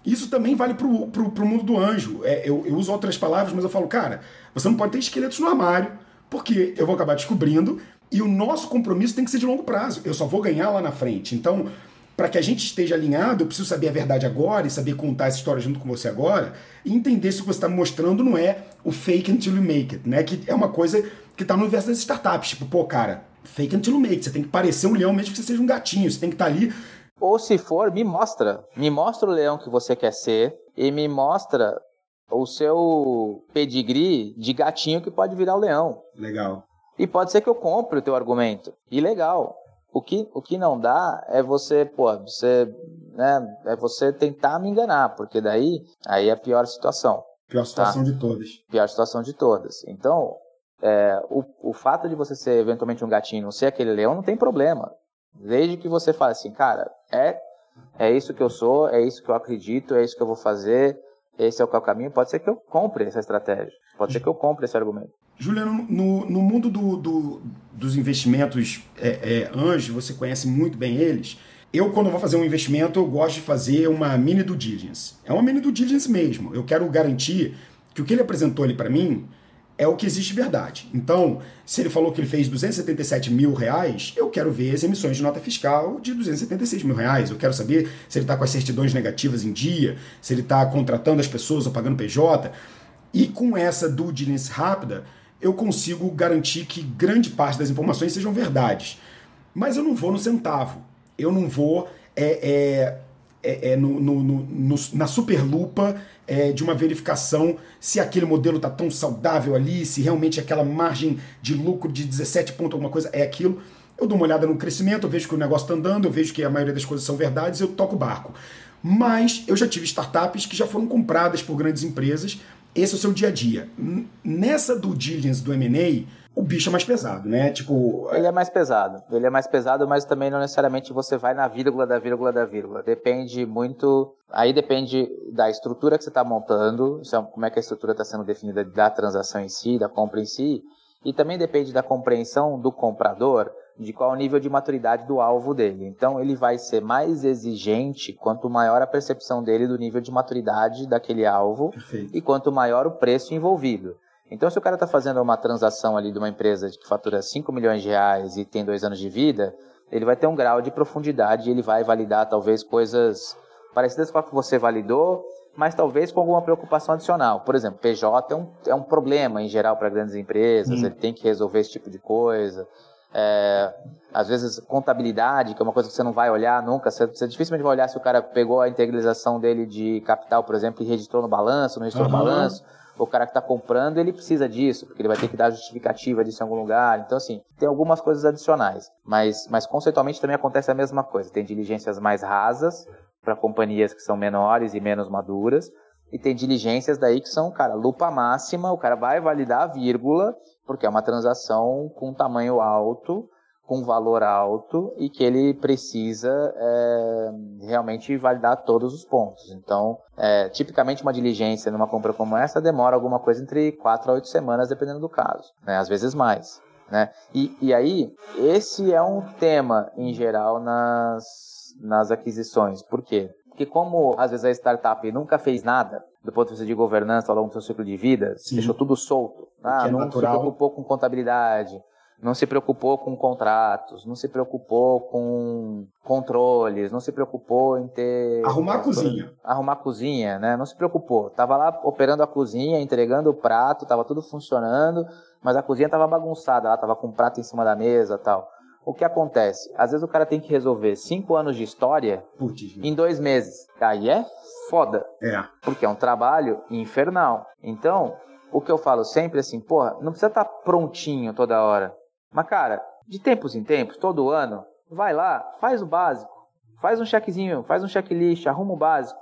A: Isso também vale para o mundo do anjo. É, eu, eu uso outras palavras, mas eu falo, cara, você não pode ter esqueletos no armário, porque eu vou acabar descobrindo e o nosso compromisso tem que ser de longo prazo. Eu só vou ganhar lá na frente. Então, para que a gente esteja alinhado, eu preciso saber a verdade agora e saber contar essa história junto com você agora e entender se o que você está mostrando não é o fake until you make it, né? Que é uma coisa que está no universo das startups. Tipo, pô, cara, fake until you make. Você tem que parecer um leão mesmo que você seja um gatinho. Você tem que estar tá ali.
B: Ou se for, me mostra. Me mostra o leão que você quer ser e me mostra o seu pedigree de gatinho que pode virar o leão.
A: Legal.
B: E pode ser que eu compre o teu argumento. E legal. O que, o que não dá é você, pô, você, né, é você tentar me enganar, porque daí aí é a pior situação.
A: Pior situação tá? de todas.
B: Pior situação de todas. Então, é, o, o fato de você ser eventualmente um gatinho não ser aquele leão não tem problema. Desde que você fale assim, cara, é, é isso que eu sou, é isso que eu acredito, é isso que eu vou fazer, esse é o caminho, pode ser que eu compre essa estratégia, pode ser que eu compre esse argumento.
A: Juliano, no, no mundo do, do, dos investimentos é, é, anjo, você conhece muito bem eles. Eu, quando vou fazer um investimento, eu gosto de fazer uma mini due diligence. É uma mini due diligence mesmo. Eu quero garantir que o que ele apresentou ali para mim é o que existe de verdade. Então, se ele falou que ele fez 277 mil reais, eu quero ver as emissões de nota fiscal de 276 mil reais. Eu quero saber se ele está com as certidões negativas em dia, se ele está contratando as pessoas ou pagando PJ. E com essa due diligence rápida, eu consigo garantir que grande parte das informações sejam verdades. Mas eu não vou no centavo. Eu não vou é, é, é, é no, no, no, na superlupa é, de uma verificação se aquele modelo está tão saudável ali, se realmente aquela margem de lucro de 17 pontos alguma coisa é aquilo. Eu dou uma olhada no crescimento, eu vejo que o negócio está andando, eu vejo que a maioria das coisas são verdades, eu toco o barco. Mas eu já tive startups que já foram compradas por grandes empresas. Esse é o seu dia a dia. Nessa do diligence do M&A, o bicho é mais pesado, né? Tipo.
B: Ele é mais pesado. Ele é mais pesado, mas também não necessariamente você vai na vírgula da vírgula da vírgula. Depende muito. Aí depende da estrutura que você está montando, é como é que a estrutura está sendo definida da transação em si, da compra em si. E também depende da compreensão do comprador de qual o nível de maturidade do alvo dele. Então, ele vai ser mais exigente quanto maior a percepção dele do nível de maturidade daquele alvo Perfeito. e quanto maior o preço envolvido. Então, se o cara está fazendo uma transação ali de uma empresa que fatura 5 milhões de reais e tem dois anos de vida, ele vai ter um grau de profundidade e ele vai validar talvez coisas parecidas com a que você validou, mas talvez com alguma preocupação adicional. Por exemplo, PJ é um, é um problema em geral para grandes empresas, hum. ele tem que resolver esse tipo de coisa. É, às vezes, contabilidade, que é uma coisa que você não vai olhar nunca, você, você dificilmente vai olhar se o cara pegou a integralização dele de capital, por exemplo, e registrou no balanço, não registrou uhum. no balanço o cara que está comprando, ele precisa disso, porque ele vai ter que dar justificativa disso em algum lugar. Então, assim, tem algumas coisas adicionais. Mas, mas conceitualmente também acontece a mesma coisa. Tem diligências mais rasas para companhias que são menores e menos maduras. E tem diligências daí que são, cara, lupa máxima, o cara vai validar a vírgula, porque é uma transação com tamanho alto, com valor alto e que ele precisa é, realmente validar todos os pontos. Então, é, tipicamente uma diligência numa compra como essa demora alguma coisa entre 4 a 8 semanas, dependendo do caso, né? às vezes mais. Né? E, e aí, esse é um tema em geral nas, nas aquisições. Por quê? Porque como às vezes a startup nunca fez nada, do ponto de vista de governança ao longo do seu ciclo de vida, Sim. deixou tudo solto. Ah, é não natural. se preocupou com contabilidade, não se preocupou com contratos, não se preocupou com controles, não se preocupou em ter
A: arrumar a cozinha,
B: arrumar a cozinha, né? Não se preocupou, tava lá operando a cozinha, entregando o prato, tava tudo funcionando, mas a cozinha tava bagunçada, lá tava com o prato em cima da mesa, tal. O que acontece? Às vezes o cara tem que resolver cinco anos de história Putz, em dois meses. Aí é foda.
A: É.
B: Porque é um trabalho infernal. Então, o que eu falo sempre é assim, porra, não precisa estar tá prontinho toda hora. Mas, cara, de tempos em tempos, todo ano, vai lá, faz o básico. Faz um chequezinho, faz um checklist, arruma o básico.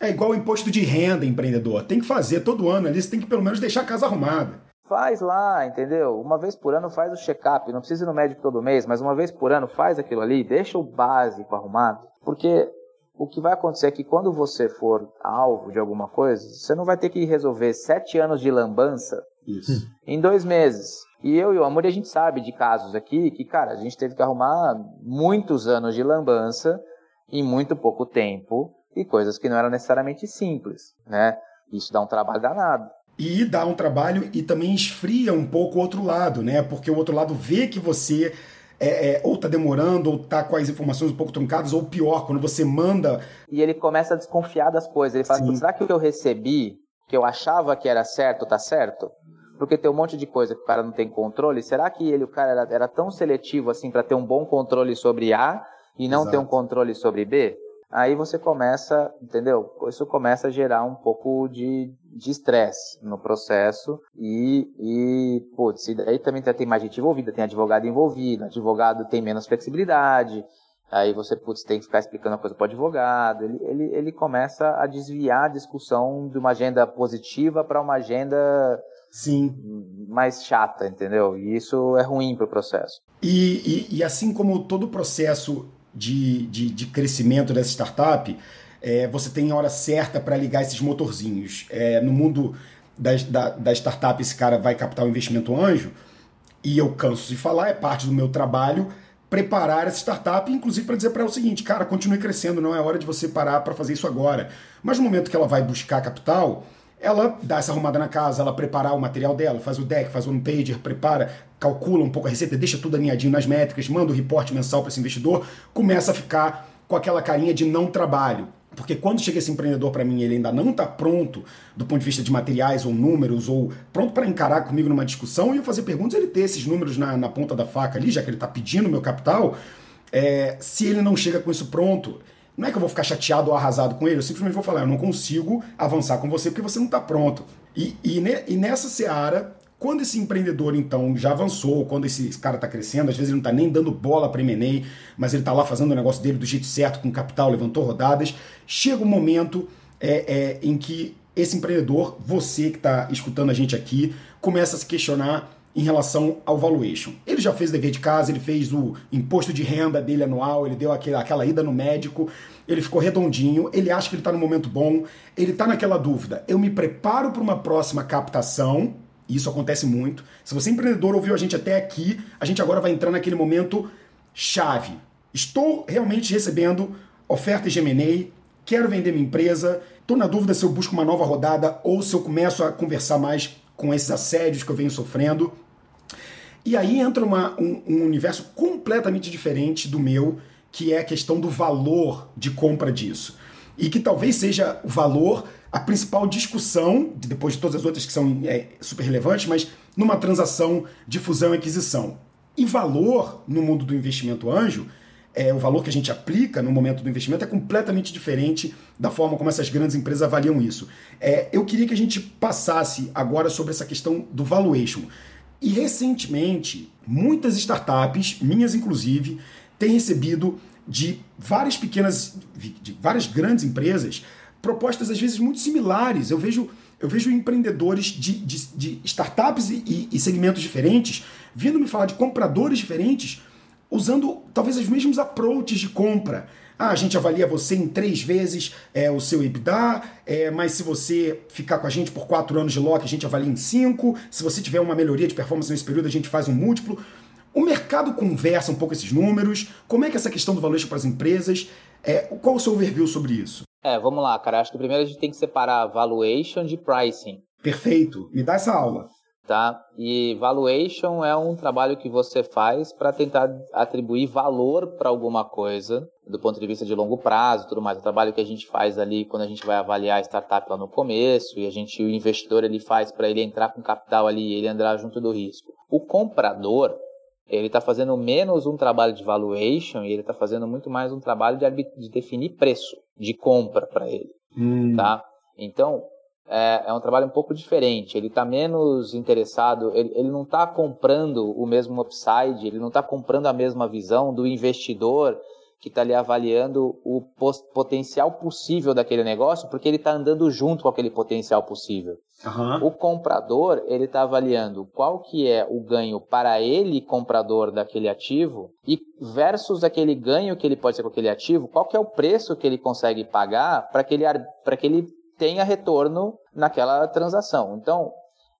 A: É igual o imposto de renda, empreendedor. Tem que fazer todo ano ali, você tem que pelo menos deixar a casa arrumada.
B: Faz lá, entendeu? Uma vez por ano faz o check-up. Não precisa ir no médico todo mês, mas uma vez por ano faz aquilo ali, deixa o básico arrumado. Porque o que vai acontecer é que quando você for alvo de alguma coisa, você não vai ter que resolver sete anos de lambança
A: Isso.
B: em dois meses. E eu e o Amor, a gente sabe de casos aqui que, cara, a gente teve que arrumar muitos anos de lambança em muito pouco tempo e coisas que não eram necessariamente simples, né? Isso dá um trabalho danado.
A: E dá um trabalho e também esfria um pouco o outro lado, né? Porque o outro lado vê que você é, é, ou tá demorando, ou tá com as informações um pouco truncadas, ou pior, quando você manda.
B: E ele começa a desconfiar das coisas. Ele fala: será que o que eu recebi, que eu achava que era certo, tá certo? Porque tem um monte de coisa que o cara não tem controle. Será que ele, o cara, era, era tão seletivo assim para ter um bom controle sobre A e não Exato. ter um controle sobre B? Aí você começa, entendeu? Isso começa a gerar um pouco de estresse no processo e, e putz, e daí também tem mais gente envolvida, tem advogado envolvido, advogado tem menos flexibilidade, aí você, putz, tem que ficar explicando a coisa para o advogado, ele, ele, ele começa a desviar a discussão de uma agenda positiva para uma agenda
A: Sim.
B: mais chata, entendeu? E isso é ruim para o processo.
A: E, e, e, assim como todo o processo de, de, de crescimento dessa startup, é, você tem a hora certa para ligar esses motorzinhos. É, no mundo da, da, da startup, esse cara vai captar o um investimento anjo, e eu canso de falar, é parte do meu trabalho preparar essa startup, inclusive para dizer para ela o seguinte, cara, continue crescendo, não é hora de você parar para fazer isso agora. Mas no momento que ela vai buscar capital, ela dá essa arrumada na casa, ela prepara o material dela, faz o deck, faz o one-pager, prepara, calcula um pouco a receita, deixa tudo alinhadinho nas métricas, manda o reporte mensal para esse investidor, começa a ficar com aquela carinha de não trabalho. Porque quando chega esse empreendedor para mim, ele ainda não está pronto do ponto de vista de materiais ou números, ou pronto para encarar comigo numa discussão e eu fazer perguntas, ele ter esses números na, na ponta da faca ali, já que ele está pedindo meu capital, é, se ele não chega com isso pronto, não é que eu vou ficar chateado ou arrasado com ele, eu simplesmente vou falar, eu não consigo avançar com você porque você não está pronto. E, e, ne, e, nessa seara, quando esse empreendedor então já avançou, quando esse cara está crescendo, às vezes ele não está nem dando bola para M&A, mas ele está lá fazendo o negócio dele do jeito certo, com capital, levantou rodadas, chega um momento é, é, em que esse empreendedor, você que está escutando a gente aqui, começa a se questionar em relação ao valuation. Ele já fez o dever de casa, ele fez o imposto de renda dele anual, ele deu aquela, aquela ida no médico, ele ficou redondinho, ele acha que ele está no momento bom, ele está naquela dúvida. Eu me preparo para uma próxima captação, isso acontece muito. Se você é empreendedor ouviu a gente até aqui, a gente agora vai entrar naquele momento chave. Estou realmente recebendo ofertas de M&A, quero vender minha empresa, estou na dúvida se eu busco uma nova rodada ou se eu começo a conversar mais com esses assédios que eu venho sofrendo. E aí entra uma, um, um universo completamente diferente do meu, que é a questão do valor de compra disso. E que talvez seja o valor a principal discussão, depois de todas as outras que são é, super relevantes, mas numa transação de fusão e aquisição. E valor no mundo do investimento anjo, é, o valor que a gente aplica no momento do investimento é completamente diferente da forma como essas grandes empresas avaliam isso. É, eu queria que a gente passasse agora sobre essa questão do valuation. E recentemente, muitas startups, minhas inclusive, têm recebido de várias pequenas, de várias grandes empresas, propostas às vezes muito similares. Eu vejo, eu vejo empreendedores de, de, de startups e, e segmentos diferentes vindo me falar de compradores diferentes, usando talvez os mesmos approaches de compra. Ah, a gente avalia você em três vezes é, o seu EBITDA, é, mas se você ficar com a gente por quatro anos de lock, a gente avalia em cinco. Se você tiver uma melhoria de performance nesse período, a gente faz um múltiplo. O mercado conversa um pouco esses números. Como é que é essa questão do valuation para as empresas? É, qual o seu overview sobre isso?
B: É, vamos lá, cara. Acho que primeiro a gente tem que separar valuation de pricing.
A: Perfeito. Me dá essa aula
B: tá? E valuation é um trabalho que você faz para tentar atribuir valor para alguma coisa, do ponto de vista de longo prazo, tudo mais. O trabalho que a gente faz ali quando a gente vai avaliar a startup lá no começo e a gente o investidor ele faz para ele entrar com capital ali, ele entrar junto do risco. O comprador ele está fazendo menos um trabalho de valuation e ele está fazendo muito mais um trabalho de, de definir preço de compra para ele, hum. tá? Então, é, é um trabalho um pouco diferente. Ele está menos interessado, ele, ele não está comprando o mesmo upside, ele não está comprando a mesma visão do investidor que está ali avaliando o potencial possível daquele negócio, porque ele está andando junto com aquele potencial possível. Uhum. O comprador ele está avaliando qual que é o ganho para ele comprador daquele ativo e versus aquele ganho que ele pode ter com aquele ativo, qual que é o preço que ele consegue pagar para que ele para que ele tenha retorno naquela transação. Então,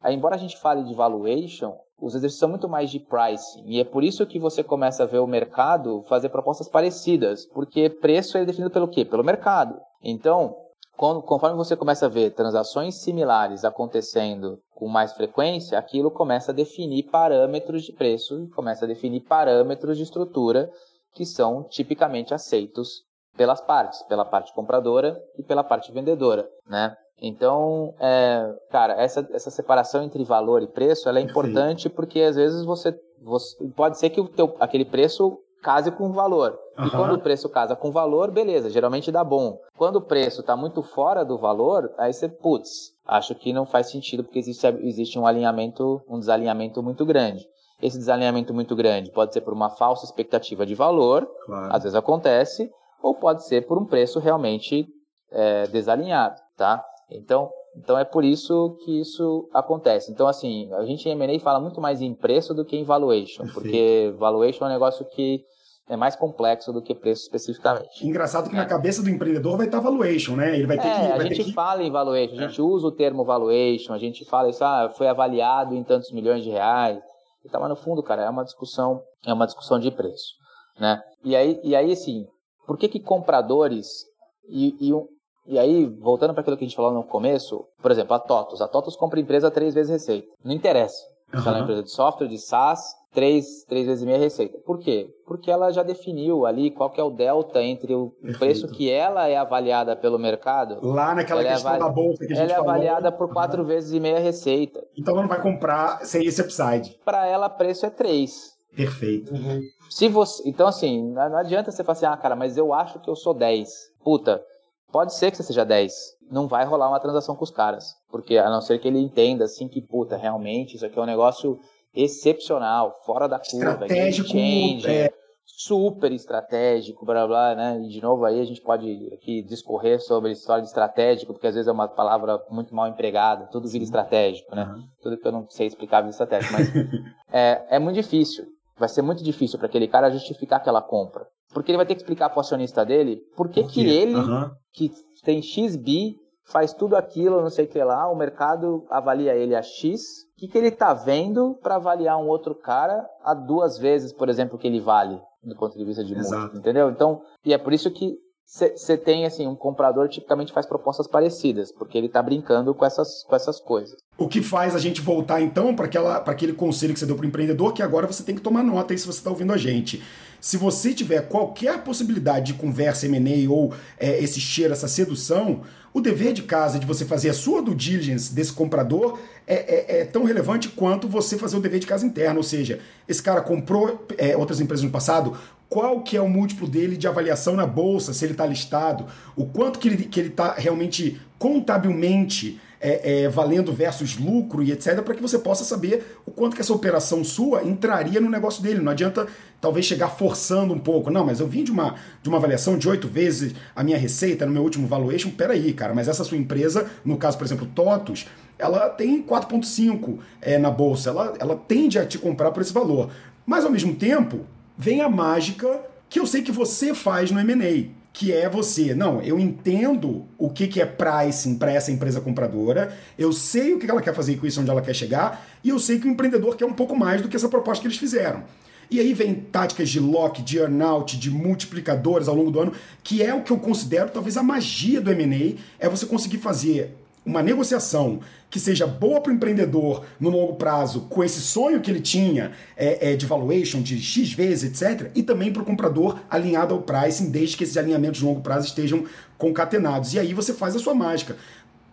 B: embora a gente fale de valuation, os exercícios são muito mais de pricing. E é por isso que você começa a ver o mercado fazer propostas parecidas, porque preço é definido pelo quê? Pelo mercado. Então, conforme você começa a ver transações similares acontecendo com mais frequência, aquilo começa a definir parâmetros de preço e começa a definir parâmetros de estrutura que são tipicamente aceitos pelas partes, pela parte compradora e pela parte vendedora, né? Então, é, cara, essa, essa separação entre valor e preço ela é importante porque às vezes você, você pode ser que o teu, aquele preço case com valor. Uhum. E quando o preço casa com valor, beleza, geralmente dá bom. Quando o preço está muito fora do valor, aí você, putz, acho que não faz sentido porque existe, existe um alinhamento, um desalinhamento muito grande. Esse desalinhamento muito grande pode ser por uma falsa expectativa de valor, claro. às vezes acontece, ou pode ser por um preço realmente é, desalinhado, tá? Então, então é por isso que isso acontece. Então, assim, a gente em M&A fala muito mais em preço do que em valuation, Perfeito. porque valuation é um negócio que é mais complexo do que preço especificamente.
A: Engraçado que é. na cabeça do empreendedor vai estar valuation, né? Ele vai ter
B: é,
A: que.
B: Vai a gente
A: que...
B: fala em valuation, a gente usa o termo valuation, a gente fala isso, ah, foi avaliado em tantos milhões de reais. Então, mas no fundo, cara, é uma discussão, é uma discussão de preço, né? E aí, e aí assim, por que que compradores e, e um, E aí, voltando para aquilo que a gente falou no começo, por exemplo, a TOTUS. A TOTUS compra empresa três vezes receita. Não interessa. Se ela é uma empresa de software, de SaaS, três, três vezes e meia receita. Por quê? Porque ela já definiu ali qual que é o delta entre o Perfeito. preço que ela é avaliada pelo mercado.
A: Lá naquela
B: é
A: questão é da bolsa que a gente
B: Ela é avaliada por quatro uhum. vezes e meia receita.
A: Então ela não vai comprar sem esse upside.
B: Para ela, preço é três.
A: Perfeito.
B: Uhum. Se você, então, assim, não adianta você falar assim, ah, cara, mas eu acho que eu sou 10. Puta, pode ser que você seja 10. Não vai rolar uma transação com os caras. Porque a não ser que ele entenda, assim, que, puta, realmente isso aqui é um negócio excepcional, fora da curva,
A: estratégico, change,
B: é... super estratégico, blá blá, né? E de novo aí a gente pode aqui discorrer sobre história de estratégico, porque às vezes é uma palavra muito mal empregada, tudo vira estratégico, né? Uhum. Tudo que eu não sei explicar vira estratégico, mas é, é muito difícil. Vai ser muito difícil para aquele cara justificar aquela compra. Porque ele vai ter que explicar para o acionista dele por que, que ele, uhum. que tem XB, faz tudo aquilo, não sei o que lá, o mercado avalia ele a X que, que ele está vendo para avaliar um outro cara a duas vezes, por exemplo, que ele vale do ponto de vista de múltiplo, entendeu? Então, e é por isso que você tem assim um comprador tipicamente faz propostas parecidas porque ele está brincando com essas, com essas coisas
A: o que faz a gente voltar então para aquele conselho que você deu para o empreendedor que agora você tem que tomar nota aí se você está ouvindo a gente se você tiver qualquer possibilidade de conversa M&A ou é, esse cheiro essa sedução o dever de casa de você fazer a sua due diligence desse comprador é, é, é, tão relevante quanto você fazer o dever de casa interno. Ou seja, esse cara comprou é, outras empresas no passado, qual que é o múltiplo dele de avaliação na bolsa, se ele está listado, o quanto que ele está que ele tá realmente contabilmente é, é, valendo versus lucro e etc, para que você possa saber o quanto que essa operação sua entraria no negócio dele. Não adianta talvez chegar forçando um pouco. Não, mas eu vim de uma, de uma avaliação de oito vezes a minha receita no meu último valuation. Peraí, cara, mas essa sua empresa, no caso, por exemplo, TOTUS, ela tem 4,5 é, na bolsa. Ela, ela tende a te comprar por esse valor. Mas ao mesmo tempo, vem a mágica que eu sei que você faz no M&A que é você, não, eu entendo o que, que é pricing para essa empresa compradora, eu sei o que ela quer fazer com isso, onde ela quer chegar, e eu sei que o empreendedor quer um pouco mais do que essa proposta que eles fizeram. E aí vem táticas de lock, de earnout, de multiplicadores ao longo do ano, que é o que eu considero talvez a magia do M&A, é você conseguir fazer uma negociação que seja boa para o empreendedor no longo prazo, com esse sonho que ele tinha é, é, de valuation de X vezes, etc., e também para o comprador alinhado ao pricing, desde que esses alinhamentos de longo prazo estejam concatenados. E aí você faz a sua mágica.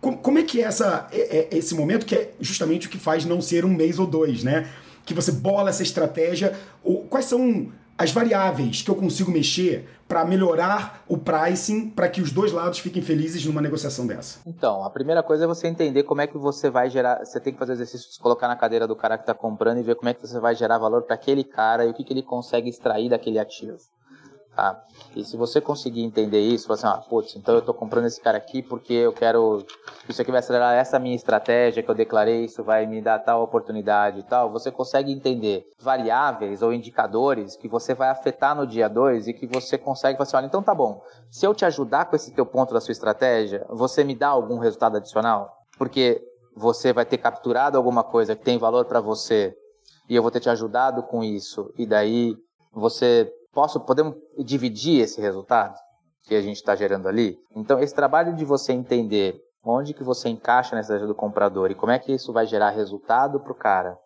A: Como, como é que é, essa, é, é, esse momento que é justamente o que faz não ser um mês ou dois, né? Que você bola essa estratégia. Ou, quais são as variáveis que eu consigo mexer para melhorar o pricing para que os dois lados fiquem felizes numa negociação dessa?
B: Então, a primeira coisa é você entender como é que você vai gerar. Você tem que fazer exercício de colocar na cadeira do cara que está comprando e ver como é que você vai gerar valor para aquele cara e o que, que ele consegue extrair daquele ativo. Tá? E se você conseguir entender isso, assim, ah, putz, então eu estou comprando esse cara aqui porque eu quero, isso aqui vai acelerar essa minha estratégia que eu declarei, isso vai me dar tal oportunidade e tal, você consegue entender variáveis ou indicadores que você vai afetar no dia 2 e que você consegue falar assim, olha, então tá bom, se eu te ajudar com esse teu ponto da sua estratégia, você me dá algum resultado adicional? Porque você vai ter capturado alguma coisa que tem valor para você e eu vou ter te ajudado com isso, e daí você Posso, podemos dividir esse resultado que a gente está gerando ali? Então, esse trabalho de você entender onde que você encaixa nessa do comprador e como é que isso vai gerar resultado para o cara,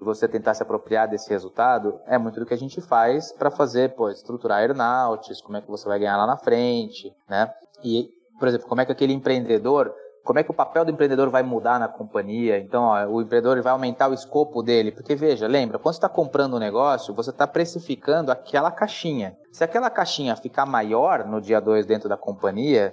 B: e você tentar se apropriar desse resultado, é muito do que a gente faz para fazer, pô, estruturar earnouts, como é que você vai ganhar lá na frente, né? E, por exemplo, como é que aquele empreendedor como é que o papel do empreendedor vai mudar na companhia. Então, ó, o empreendedor vai aumentar o escopo dele. Porque, veja, lembra, quando você está comprando um negócio, você está precificando aquela caixinha. Se aquela caixinha ficar maior no dia 2 dentro da companhia,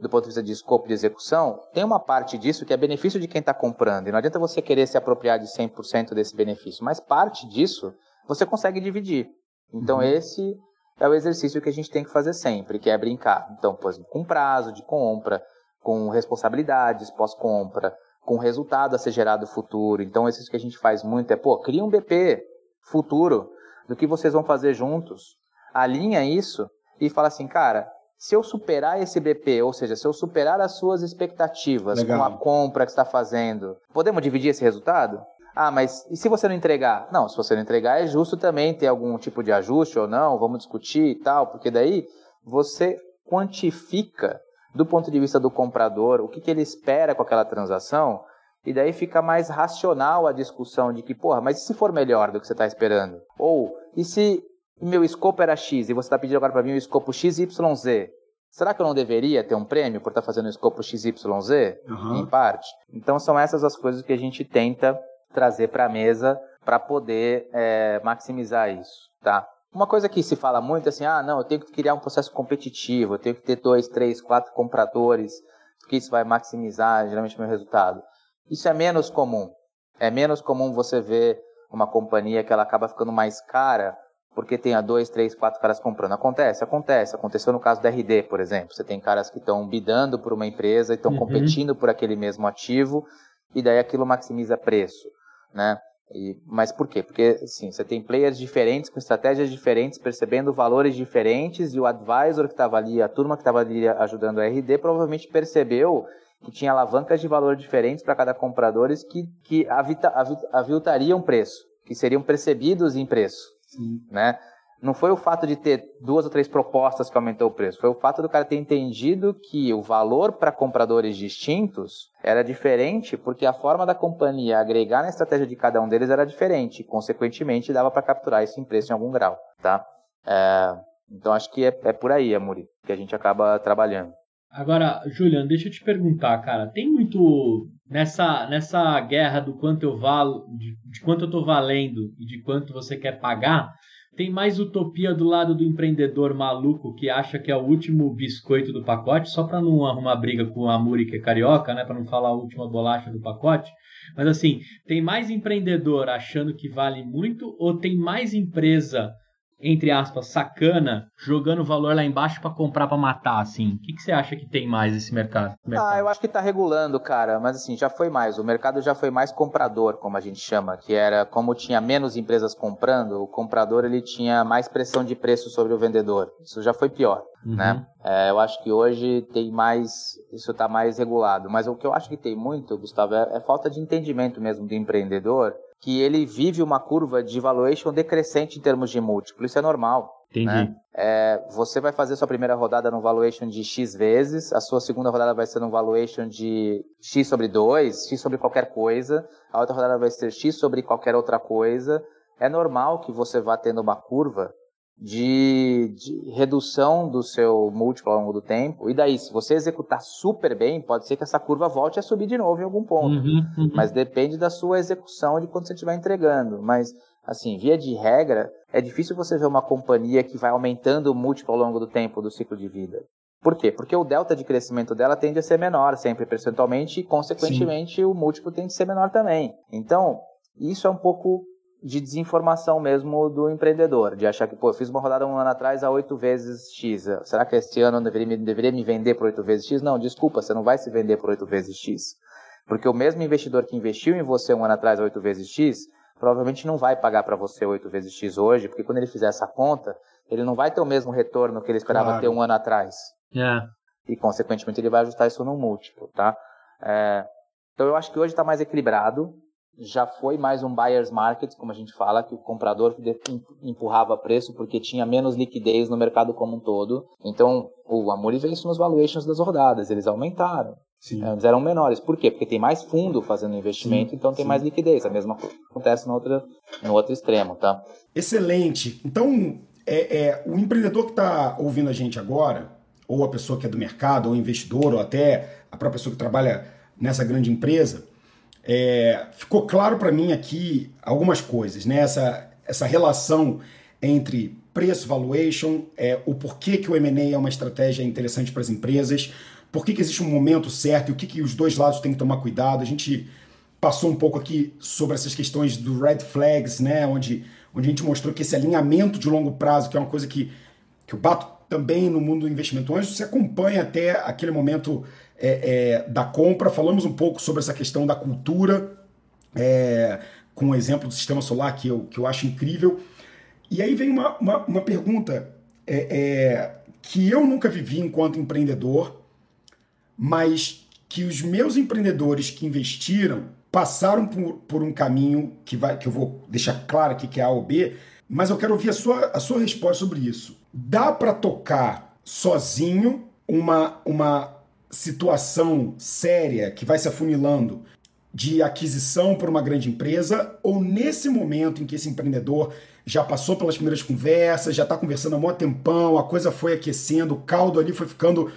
B: do ponto de vista de escopo de execução, tem uma parte disso que é benefício de quem está comprando. E não adianta você querer se apropriar de 100% desse benefício, mas parte disso você consegue dividir. Então, uhum. esse é o exercício que a gente tem que fazer sempre, que é brincar. Então, pois, com prazo de compra, com responsabilidades pós-compra, com resultado a ser gerado futuro. Então, isso que a gente faz muito é, pô, cria um BP futuro do que vocês vão fazer juntos, alinha isso e fala assim, cara, se eu superar esse BP, ou seja, se eu superar as suas expectativas Legal. com a compra que está fazendo, podemos dividir esse resultado? Ah, mas e se você não entregar? Não, se você não entregar, é justo também ter algum tipo de ajuste ou não, vamos discutir e tal, porque daí você quantifica do ponto de vista do comprador, o que, que ele espera com aquela transação, e daí fica mais racional a discussão de que, porra, mas e se for melhor do que você está esperando? Ou, e se meu escopo era X e você está pedindo agora para mim o escopo XYZ? Será que eu não deveria ter um prêmio por estar tá fazendo o escopo XYZ? Uhum. Em parte. Então são essas as coisas que a gente tenta trazer para a mesa para poder é, maximizar isso, tá? Uma coisa que se fala muito é assim, ah, não, eu tenho que criar um processo competitivo, eu tenho que ter dois, três, quatro compradores, porque isso vai maximizar geralmente meu resultado. Isso é menos comum. É menos comum você ver uma companhia que ela acaba ficando mais cara porque tenha dois, três, quatro caras comprando. Acontece, acontece. Aconteceu no caso da RD, por exemplo. Você tem caras que estão bidando por uma empresa e estão uhum. competindo por aquele mesmo ativo e daí aquilo maximiza preço, né? E, mas por quê? Porque, assim, você tem players diferentes, com estratégias diferentes, percebendo valores diferentes, e o advisor que estava ali, a turma que estava ali ajudando a RD, provavelmente percebeu que tinha alavancas de valor diferentes para cada comprador que, que avita, aviltariam preço, que seriam percebidos em preço. Sim. Né? Não foi o fato de ter duas ou três propostas que aumentou o preço, foi o fato do cara ter entendido que o valor para compradores distintos era diferente, porque a forma da companhia agregar na estratégia de cada um deles era diferente, consequentemente dava para capturar isso em preço em algum grau, tá? É, então acho que é, é por aí, Amuri, que a gente acaba trabalhando.
C: Agora, Julian, deixa eu te perguntar, cara, tem muito nessa nessa guerra do quanto eu valo, de, de quanto eu tô valendo e de quanto você quer pagar, tem mais utopia do lado do empreendedor maluco que acha que é o último biscoito do pacote, só para não arrumar briga com a Muri que é carioca, né, para não falar a última bolacha do pacote. Mas assim, tem mais empreendedor achando que vale muito ou tem mais empresa entre aspas, sacana, jogando valor lá embaixo para comprar para matar, assim? O que, que você acha que tem mais esse mercado, mercado?
B: Ah, eu acho que tá regulando, cara, mas assim, já foi mais. O mercado já foi mais comprador, como a gente chama, que era como tinha menos empresas comprando, o comprador ele tinha mais pressão de preço sobre o vendedor. Isso já foi pior, uhum. né? É, eu acho que hoje tem mais, isso está mais regulado. Mas o que eu acho que tem muito, Gustavo, é, é falta de entendimento mesmo do empreendedor que ele vive uma curva de valuation decrescente em termos de múltiplo. Isso é normal. Entendi. Né? É, você vai fazer sua primeira rodada no valuation de X vezes, a sua segunda rodada vai ser no valuation de X sobre 2, X sobre qualquer coisa, a outra rodada vai ser X sobre qualquer outra coisa. É normal que você vá tendo uma curva de, de, redução do seu múltiplo ao longo do tempo. E daí, se você executar super bem, pode ser que essa curva volte a subir de novo em algum ponto. Uhum, uhum. Mas depende da sua execução de quando você estiver entregando. Mas, assim, via de regra, é difícil você ver uma companhia que vai aumentando o múltiplo ao longo do tempo do ciclo de vida. Por quê? Porque o delta de crescimento dela tende a ser menor sempre percentualmente e, consequentemente, Sim. o múltiplo tende a ser menor também. Então, isso é um pouco de desinformação mesmo do empreendedor, de achar que, pô, eu fiz uma rodada um ano atrás a oito vezes X. Será que este ano eu deveria me, deveria me vender por oito vezes X? Não, desculpa, você não vai se vender por oito vezes X. Porque o mesmo investidor que investiu em você um ano atrás a oito vezes X, provavelmente não vai pagar para você oito vezes X hoje, porque quando ele fizer essa conta, ele não vai ter o mesmo retorno que ele esperava claro. ter um ano atrás.
C: Yeah.
B: E, consequentemente, ele vai ajustar isso no múltiplo, tá? É, então, eu acho que hoje está mais equilibrado já foi mais um buyer's market, como a gente fala, que o comprador empurrava preço porque tinha menos liquidez no mercado como um todo. Então, o Amuri vê isso nos valuations das rodadas, eles aumentaram. Sim. Eles eram menores. Por quê? Porque tem mais fundo fazendo investimento, sim, então tem sim. mais liquidez. A mesma coisa acontece no outro, no outro extremo, tá?
A: Excelente. Então, é, é o empreendedor que está ouvindo a gente agora, ou a pessoa que é do mercado, ou investidor, ou até a própria pessoa que trabalha nessa grande empresa, é, ficou claro para mim aqui algumas coisas, né? Essa, essa relação entre preço, valuation, é, o porquê que o M&A é uma estratégia interessante para as empresas, por que, que existe um momento certo e o que, que os dois lados têm que tomar cuidado. A gente passou um pouco aqui sobre essas questões do red flags, né? Onde, onde a gente mostrou que esse alinhamento de longo prazo, que é uma coisa que, que eu bato também no mundo do investimento anjo, você acompanha até aquele momento é, é, da compra, falamos um pouco sobre essa questão da cultura, é, com o exemplo do sistema solar que eu, que eu acho incrível. E aí vem uma, uma, uma pergunta é, é, que eu nunca vivi enquanto empreendedor, mas que os meus empreendedores que investiram passaram por, por um caminho que, vai, que eu vou deixar claro aqui que é A ou B, mas eu quero ouvir a sua, a sua resposta sobre isso. Dá para tocar sozinho uma, uma situação séria que vai se afunilando de aquisição por uma grande empresa? Ou nesse momento em que esse empreendedor já passou pelas primeiras conversas, já está conversando há um tempão, a coisa foi aquecendo, o caldo ali foi ficando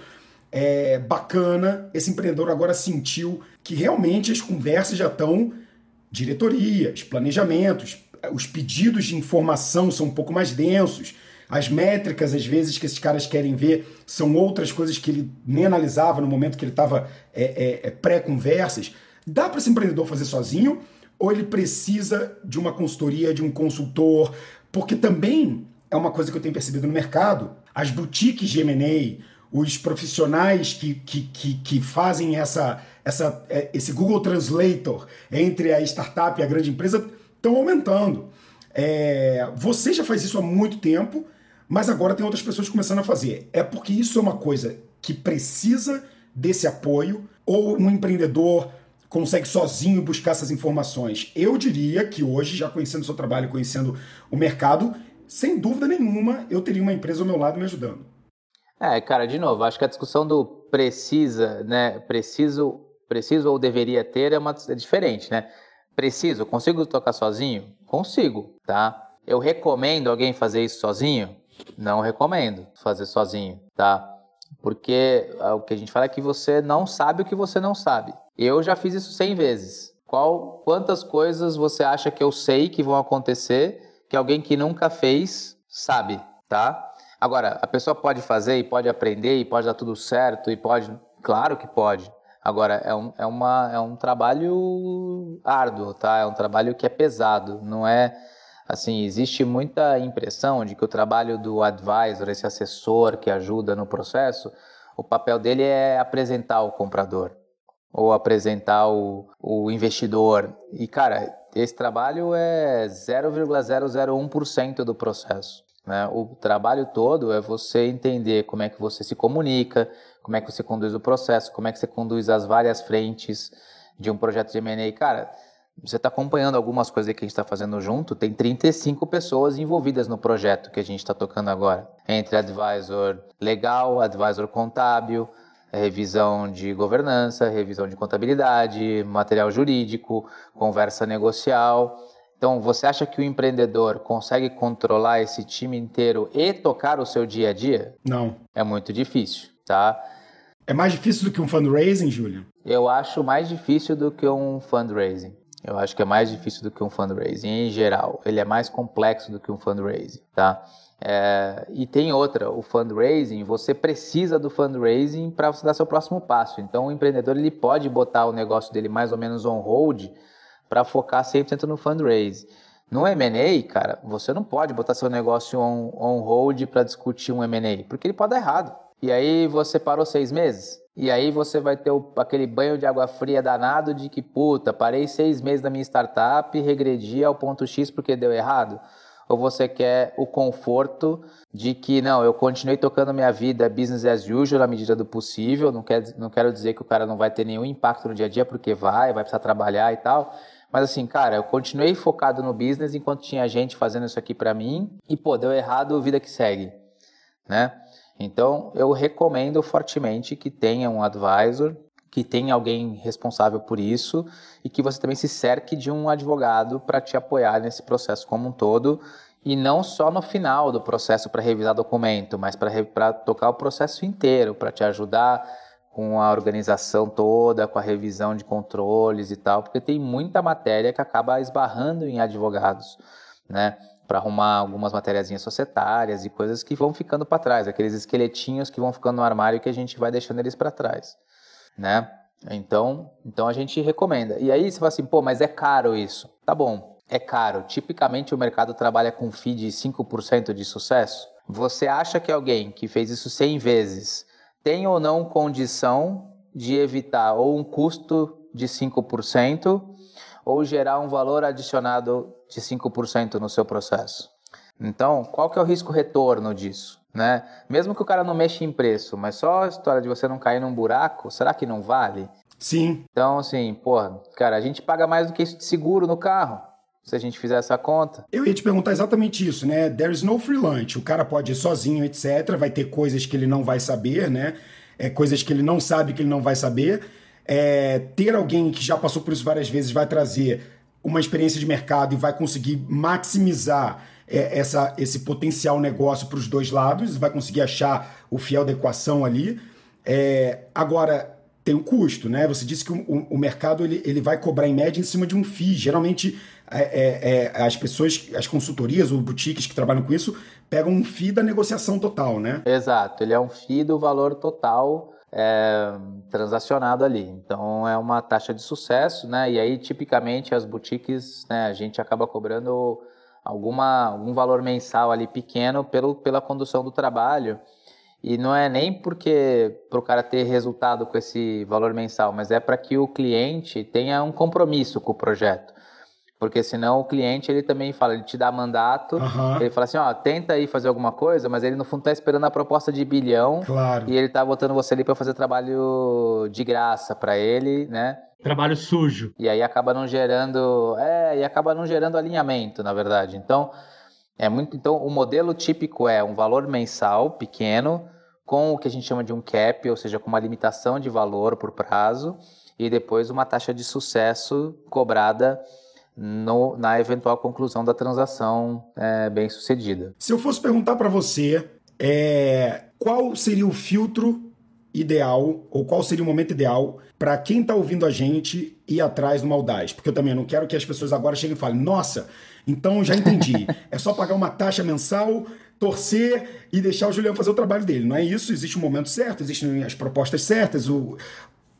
A: é, bacana, esse empreendedor agora sentiu que realmente as conversas já estão diretorias, planejamentos, os pedidos de informação são um pouco mais densos, as métricas, às vezes, que esses caras querem ver são outras coisas que ele nem analisava no momento que ele estava é, é, é, pré-conversas. Dá para esse empreendedor fazer sozinho ou ele precisa de uma consultoria, de um consultor? Porque também é uma coisa que eu tenho percebido no mercado. As boutiques de M&A, os profissionais que, que, que, que fazem essa, essa, é, esse Google Translator entre a startup e a grande empresa estão aumentando. É, você já faz isso há muito tempo, mas agora tem outras pessoas começando a fazer. É porque isso é uma coisa que precisa desse apoio, ou um empreendedor consegue sozinho buscar essas informações. Eu diria que hoje, já conhecendo o seu trabalho, conhecendo o mercado, sem dúvida nenhuma, eu teria uma empresa ao meu lado me ajudando.
B: É, cara, de novo, acho que a discussão do precisa, né, preciso, preciso ou deveria ter é, uma, é diferente, né? Preciso, consigo tocar sozinho? Consigo, tá? Eu recomendo alguém fazer isso sozinho? Não recomendo fazer sozinho, tá? Porque ah, o que a gente fala é que você não sabe o que você não sabe. Eu já fiz isso 100 vezes. Qual, quantas coisas você acha que eu sei que vão acontecer que alguém que nunca fez sabe, tá? Agora, a pessoa pode fazer e pode aprender e pode dar tudo certo e pode. Claro que pode. Agora, é um, é uma, é um trabalho árduo, tá? É um trabalho que é pesado. Não é. Assim, existe muita impressão de que o trabalho do advisor, esse assessor que ajuda no processo, o papel dele é apresentar o comprador ou apresentar o, o investidor. E, cara, esse trabalho é 0,001% do processo. Né? O trabalho todo é você entender como é que você se comunica, como é que você conduz o processo, como é que você conduz as várias frentes de um projeto de M&A. Cara, você está acompanhando algumas coisas que a gente está fazendo junto, tem 35 pessoas envolvidas no projeto que a gente está tocando agora. Entre advisor legal, advisor contábil, revisão de governança, revisão de contabilidade, material jurídico, conversa negocial. Então, você acha que o empreendedor consegue controlar esse time inteiro e tocar o seu dia a dia?
A: Não.
B: É muito difícil, tá?
A: É mais difícil do que um fundraising, Júlio?
B: Eu acho mais difícil do que um fundraising. Eu acho que é mais difícil do que um fundraising em geral. Ele é mais complexo do que um fundraising, tá? É, e tem outra, o fundraising, você precisa do fundraising para você dar seu próximo passo. Então o empreendedor ele pode botar o negócio dele mais ou menos on hold para focar 100% no fundraise. No M&A, cara, você não pode botar seu negócio on, on hold para discutir um M&A, porque ele pode dar errado. E aí você parou seis meses. E aí você vai ter o, aquele banho de água fria danado de que, puta, parei seis meses da minha startup, regredi ao ponto X porque deu errado. Ou você quer o conforto de que, não, eu continuei tocando minha vida business as usual na medida do possível, não, quer, não quero dizer que o cara não vai ter nenhum impacto no dia a dia, porque vai, vai precisar trabalhar e tal, mas assim, cara, eu continuei focado no business enquanto tinha gente fazendo isso aqui para mim e, pô, deu errado, vida que segue, né? Então, eu recomendo fortemente que tenha um advisor, que tenha alguém responsável por isso e que você também se cerque de um advogado para te apoiar nesse processo como um todo e não só no final do processo para revisar documento, mas para tocar o processo inteiro, para te ajudar com a organização toda, com a revisão de controles e tal, porque tem muita matéria que acaba esbarrando em advogados, né? Para arrumar algumas matériazinhas societárias e coisas que vão ficando para trás, aqueles esqueletinhos que vão ficando no armário que a gente vai deixando eles para trás, né? Então, então a gente recomenda. E aí você fala assim, pô, mas é caro isso. Tá bom, é caro. Tipicamente o mercado trabalha com FII de 5% de sucesso. Você acha que alguém que fez isso 100 vezes tem ou não condição de evitar ou um custo de 5% ou gerar um valor adicionado de 5% no seu processo. Então, qual que é o risco retorno disso? Né? Mesmo que o cara não mexa em preço, mas só a história de você não cair num buraco, será que não vale?
A: Sim.
B: Então, assim, porra, cara, a gente paga mais do que isso de seguro no carro se a gente fizer essa conta.
A: Eu ia te perguntar exatamente isso, né? There is no free lunch. O cara pode ir sozinho, etc. Vai ter coisas que ele não vai saber, né? é, coisas que ele não sabe que ele não vai saber. É, ter alguém que já passou por isso várias vezes vai trazer uma experiência de mercado e vai conseguir maximizar é, essa, esse potencial negócio para os dois lados, vai conseguir achar o fiel da equação ali. É, agora, tem um custo, né? Você disse que o, o, o, mercado ele, ele vai cobrar em média em cima de um FII. Geralmente, é, é, é, as pessoas, as consultorias ou boutiques que trabalham com isso, pegam um FII da negociação total, né?
B: Exato, ele é um FII do valor total é, transacionado ali. Então é uma taxa de sucesso, né? E aí, tipicamente, as boutiques, né, a gente acaba cobrando alguma, algum valor mensal ali pequeno pelo, pela condução do trabalho. E não é nem porque para o cara ter resultado com esse valor mensal, mas é para que o cliente tenha um compromisso com o projeto. Porque senão o cliente ele também fala, ele te dá mandato, uhum. ele fala assim, ó, tenta aí fazer alguma coisa, mas ele no fundo tá esperando a proposta de bilhão.
A: Claro.
B: E ele tá botando você ali para fazer trabalho de graça para ele, né?
C: Trabalho sujo.
B: E aí acaba não gerando, é, e acaba não gerando alinhamento, na verdade. Então, é muito, então o modelo típico é um valor mensal pequeno com o que a gente chama de um cap, ou seja, com uma limitação de valor por prazo e depois uma taxa de sucesso cobrada no, na eventual conclusão da transação é, bem sucedida.
A: Se eu fosse perguntar para você é, qual seria o filtro ideal ou qual seria o momento ideal para quem está ouvindo a gente ir atrás do Maldade? Porque eu também não quero que as pessoas agora cheguem e falem: nossa, então já entendi, é só pagar uma taxa mensal torcer e deixar o Juliano fazer o trabalho dele. Não é isso, existe um momento certo, existem as propostas certas. O...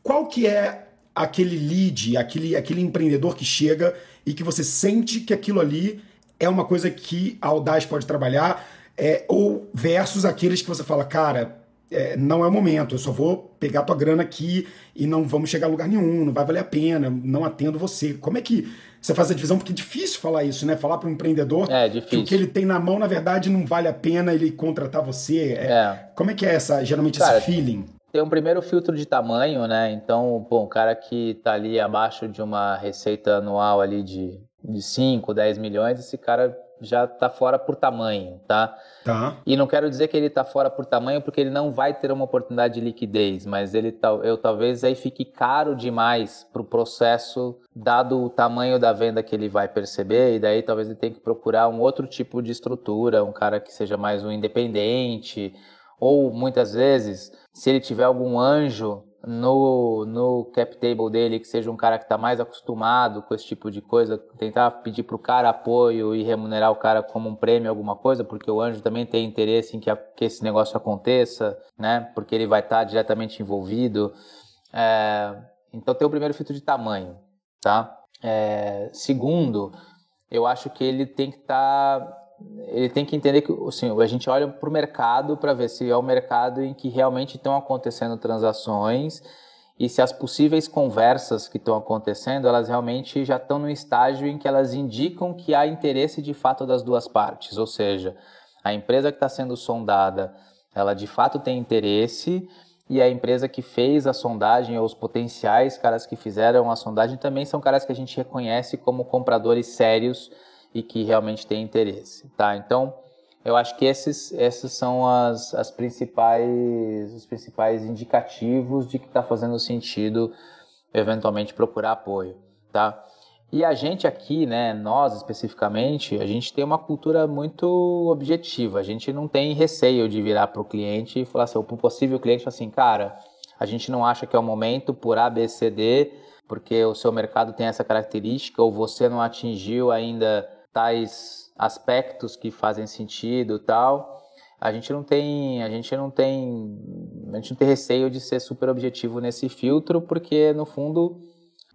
A: Qual que é aquele lead, aquele, aquele empreendedor que chega e que você sente que aquilo ali é uma coisa que a Audaz pode trabalhar, é, ou versus aqueles que você fala, cara, é, não é o momento, eu só vou pegar tua grana aqui e não vamos chegar a lugar nenhum, não vai valer a pena, não atendo você. Como é que você faz a divisão? Porque é difícil falar isso, né? Falar para um empreendedor
B: é,
A: que o que ele tem na mão, na verdade, não vale a pena ele contratar você. É,
B: é.
A: Como é que é essa, geralmente, Cara, esse feeling?
B: Tem um primeiro filtro de tamanho, né? Então, bom, o cara que está ali abaixo de uma receita anual ali de, de 5, 10 milhões, esse cara já está fora por tamanho, tá?
A: Tá.
B: E não quero dizer que ele está fora por tamanho porque ele não vai ter uma oportunidade de liquidez, mas ele eu talvez aí fique caro demais para o processo, dado o tamanho da venda que ele vai perceber, e daí talvez ele tenha que procurar um outro tipo de estrutura, um cara que seja mais um independente, ou muitas vezes, se ele tiver algum anjo no, no cap table dele, que seja um cara que está mais acostumado com esse tipo de coisa, tentar pedir para o cara apoio e remunerar o cara como um prêmio, alguma coisa, porque o anjo também tem interesse em que, a, que esse negócio aconteça, né? Porque ele vai estar tá diretamente envolvido. É, então tem o primeiro filtro de tamanho, tá? É, segundo, eu acho que ele tem que estar tá ele tem que entender que assim, a gente olha para o mercado para ver se é o mercado em que realmente estão acontecendo transações e se as possíveis conversas que estão acontecendo, elas realmente já estão no estágio em que elas indicam que há interesse de fato das duas partes, ou seja, a empresa que está sendo sondada, ela de fato tem interesse e a empresa que fez a sondagem ou os potenciais caras que fizeram a sondagem também são caras que a gente reconhece como compradores sérios e que realmente tem interesse, tá? Então, eu acho que esses, esses são as, as principais, os principais indicativos de que está fazendo sentido eventualmente procurar apoio, tá? E a gente aqui, né, nós especificamente, a gente tem uma cultura muito objetiva. A gente não tem receio de virar para o cliente e falar assim, o possível cliente assim, cara, a gente não acha que é o momento por A, B, C, D, porque o seu mercado tem essa característica ou você não atingiu ainda tais aspectos que fazem sentido tal a gente não tem a gente não tem a gente não tem receio de ser super objetivo nesse filtro porque no fundo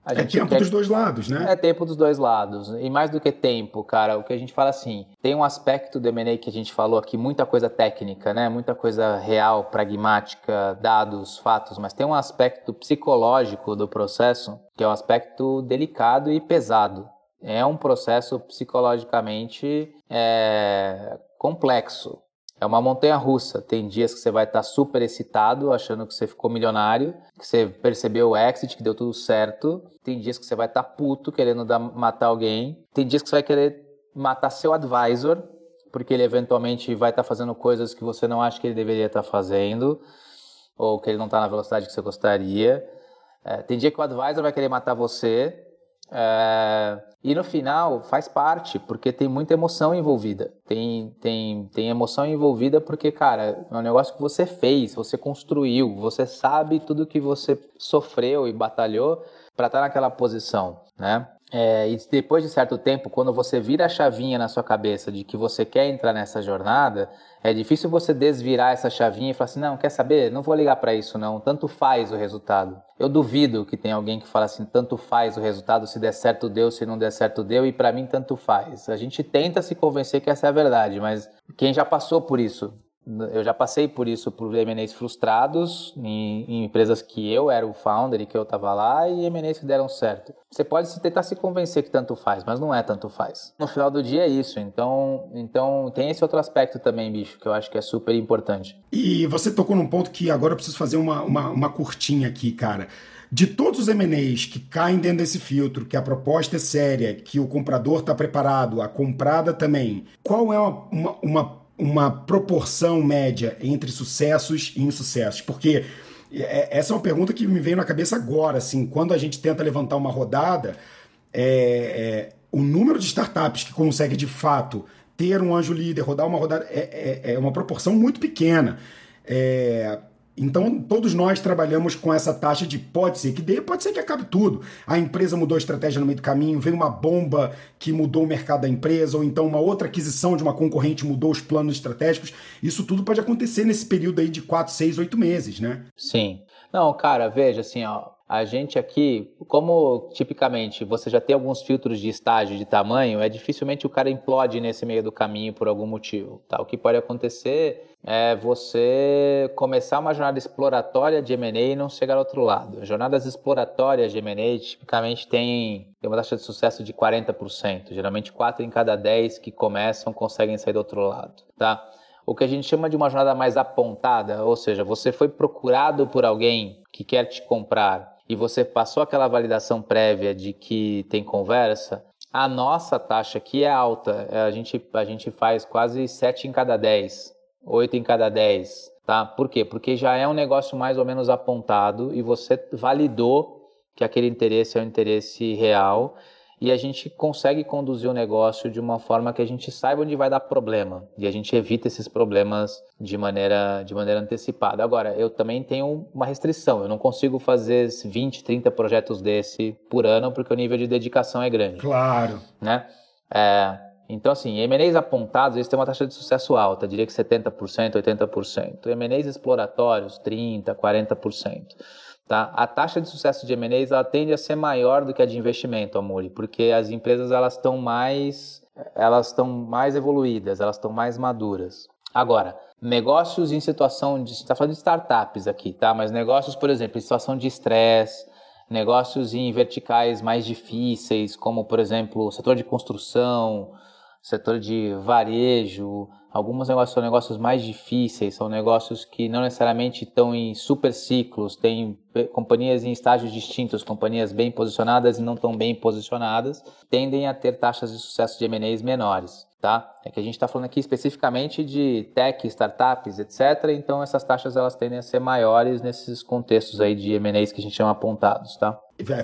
A: a é tempo quer... dos dois lados, né?
B: É tempo dos dois lados. E mais do que tempo, cara, o que a gente fala assim, tem um aspecto do M&A que a gente falou aqui, muita coisa técnica, né? Muita coisa real, pragmática, dados, fatos, mas tem um aspecto psicológico do processo, que é um aspecto delicado e pesado é um processo psicologicamente é, complexo. É uma montanha russa. Tem dias que você vai estar super excitado, achando que você ficou milionário, que você percebeu o exit, que deu tudo certo. Tem dias que você vai estar puto, querendo dar, matar alguém. Tem dias que você vai querer matar seu advisor, porque ele eventualmente vai estar fazendo coisas que você não acha que ele deveria estar fazendo. ou que ele não está na velocidade que você gostaria. É, tem dia que o advisor vai querer matar você, é, e no final faz parte, porque tem muita emoção envolvida. Tem, tem, tem emoção envolvida porque, cara, é um negócio que você fez, você construiu, você sabe tudo que você sofreu e batalhou para estar tá naquela posição, né? É, e depois de certo tempo, quando você vira a chavinha na sua cabeça de que você quer entrar nessa jornada, é difícil você desvirar essa chavinha e falar assim: não, quer saber? Não vou ligar para isso, não. Tanto faz o resultado. Eu duvido que tenha alguém que fala assim: tanto faz o resultado, se der certo deu, se não der certo deu, e para mim tanto faz. A gente tenta se convencer que essa é a verdade, mas quem já passou por isso eu já passei por isso, por M&As frustrados em, em, empresas que eu era o founder e que eu estava lá e M&As que deram certo. Você pode tentar se convencer que tanto faz, mas não é tanto faz. No final do dia é isso. Então, então tem esse outro aspecto também, bicho, que eu acho que é super importante.
A: E você tocou num ponto que agora eu preciso fazer uma, uma, uma curtinha aqui, cara. De todos os M&As que caem dentro desse filtro, que a proposta é séria, que o comprador está preparado, a comprada também, qual é uma, uma, uma uma proporção média entre sucessos e insucessos? Porque é, essa é uma pergunta que me veio na cabeça agora, assim, quando a gente tenta levantar uma rodada, é, é, o número de startups que consegue de fato ter um anjo líder, rodar uma rodada, é, é, é uma proporção muito pequena. É, então, todos nós trabalhamos com essa taxa de pode ser que dê, pode ser que acabe tudo. A empresa mudou a estratégia no meio do caminho, veio uma bomba que mudou o mercado da empresa, ou então uma outra aquisição de uma concorrente mudou os planos estratégicos. Isso tudo pode acontecer nesse período aí de 4, 6, 8 meses, né?
B: Sim. Não, cara, veja assim, ó, a gente aqui, como tipicamente você já tem alguns filtros de estágio de tamanho, é dificilmente o cara implode nesse meio do caminho por algum motivo. Tá? O que pode acontecer é você começar uma jornada exploratória de M&A e não chegar ao outro lado. Jornadas exploratórias de M&A tipicamente têm, uma taxa de sucesso de 40%. Geralmente 4 em cada 10 que começam conseguem sair do outro lado. Tá? o que a gente chama de uma jornada mais apontada, ou seja, você foi procurado por alguém que quer te comprar e você passou aquela validação prévia de que tem conversa, a nossa taxa aqui é alta. É, a gente, a gente faz quase 7 em cada 10, 8 em cada 10. Tá? Por quê? Porque já é um negócio mais ou menos apontado e você validou que aquele interesse é um interesse real e a gente consegue conduzir o negócio de uma forma que a gente saiba onde vai dar problema e a gente evita esses problemas de maneira, de maneira antecipada. Agora, eu também tenho uma restrição, eu não consigo fazer 20, 30 projetos desse por ano porque o nível de dedicação é grande.
A: Claro.
B: Né? É, então, assim, M&As apontados, eles têm uma taxa de sucesso alta, diria que 70%, 80%. M&As exploratórios, 30%, 40%. Tá? A taxa de sucesso de M&As ela tende a ser maior do que a de investimento, Amori, porque as empresas elas estão mais elas estão mais evoluídas, elas estão mais maduras. Agora, negócios em situação de está falando de startups aqui, tá? Mas negócios, por exemplo, em situação de estresse, negócios em verticais mais difíceis, como por exemplo, o setor de construção, setor de varejo, Alguns negócios são negócios mais difíceis, são negócios que não necessariamente estão em super ciclos, tem companhias em estágios distintos, companhias bem posicionadas e não tão bem posicionadas, tendem a ter taxas de sucesso de M&As menores tá? É que a gente está falando aqui especificamente de tech, startups, etc. Então essas taxas elas tendem a ser maiores nesses contextos aí de M&As que a gente chama apontados, tá?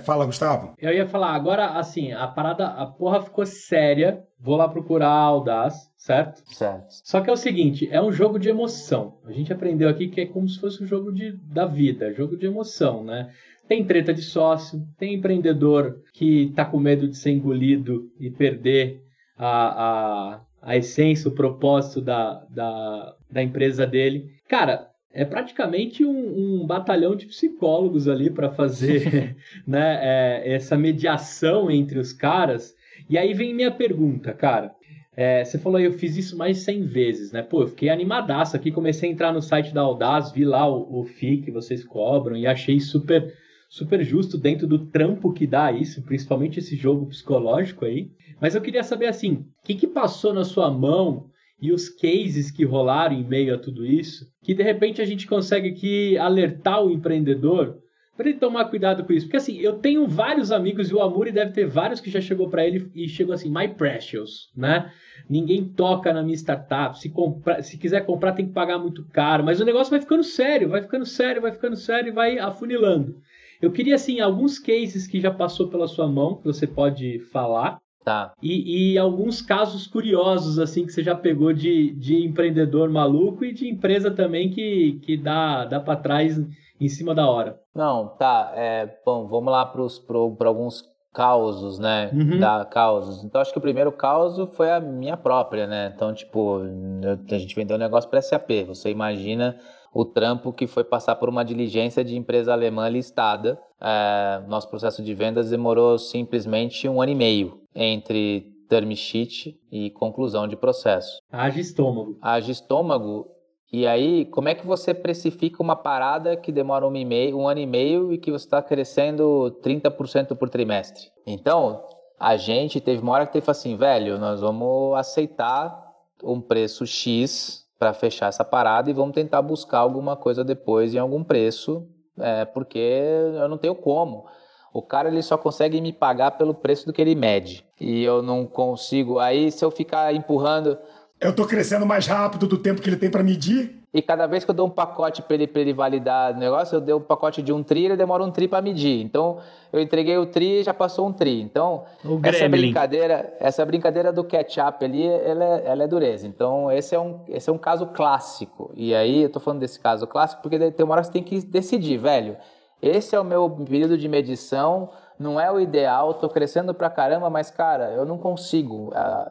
A: Fala, Gustavo.
C: Eu ia falar, agora assim, a parada, a porra ficou séria. Vou lá procurar a Audaz, certo?
B: Certo.
C: Só que é o seguinte, é um jogo de emoção. A gente aprendeu aqui que é como se fosse um jogo de, da vida, jogo de emoção, né? Tem treta de sócio, tem empreendedor que tá com medo de ser engolido e perder a, a, a essência, o propósito da, da, da empresa dele. Cara, é praticamente um, um, batalhão de psicólogos ali para fazer né, é, essa mediação entre os caras. E aí vem minha pergunta, cara. É, você falou aí, eu fiz isso mais de 100 vezes, né? Pô, eu fiquei animadaço aqui, comecei a entrar no site da Audaz, vi lá o, o FII que vocês cobram e achei super, super justo dentro do trampo que dá isso, principalmente esse jogo psicológico aí. Mas eu queria saber assim, o que, que passou na sua mão e os cases que rolaram em meio a tudo isso, que de repente a gente consegue aqui alertar o empreendedor Para ele tomar cuidado com isso. Porque assim, eu tenho vários amigos e o Amuri deve ter vários que já chegou para ele e chegou assim, my precious, né? Ninguém toca na minha startup. Se, comprar, se quiser comprar, tem que pagar muito caro. Mas o negócio vai ficando sério, vai ficando sério, vai ficando sério e vai afunilando. Eu queria, assim, alguns cases que já passou pela sua mão, que você pode falar.
B: Tá.
C: E, e, alguns casos curiosos, assim, que você já pegou de, de empreendedor maluco e de empresa também que, que dá, dá para trás em cima da hora.
B: Não, tá. É, bom, vamos lá para alguns causos, né? Uhum. Da causos. Então, acho que o primeiro causo foi a minha própria, né? Então, tipo, eu, a gente vendeu um negócio para SAP. Você imagina o trampo que foi passar por uma diligência de empresa alemã listada. É, nosso processo de vendas demorou simplesmente um ano e meio entre term sheet e conclusão de processo.
C: Haja estômago.
B: Haja estômago. E aí, como é que você precifica uma parada que demora um, e um ano e meio e que você está crescendo 30% por trimestre? Então, a gente teve uma hora que teve assim, velho, nós vamos aceitar um preço X para fechar essa parada e vamos tentar buscar alguma coisa depois em algum preço, é, porque eu não tenho como. O cara ele só consegue me pagar pelo preço do que ele mede. E eu não consigo. Aí se eu ficar empurrando,
A: eu tô crescendo mais rápido do tempo que ele tem para medir.
B: E cada vez que eu dou um pacote para ele, pra ele validar o negócio, eu dei um pacote de um tri, ele demora um tri para medir. Então, eu entreguei o tri e já passou um tri. Então, o essa gremlin. brincadeira, essa brincadeira do catch-up ali, ela é, ela é dureza. Então, esse é, um, esse é um caso clássico. E aí, eu tô falando desse caso clássico porque tem uma hora que você tem que decidir, velho. Esse é o meu período de medição, não é o ideal, tô crescendo pra caramba, mas, cara, eu não consigo. Uh,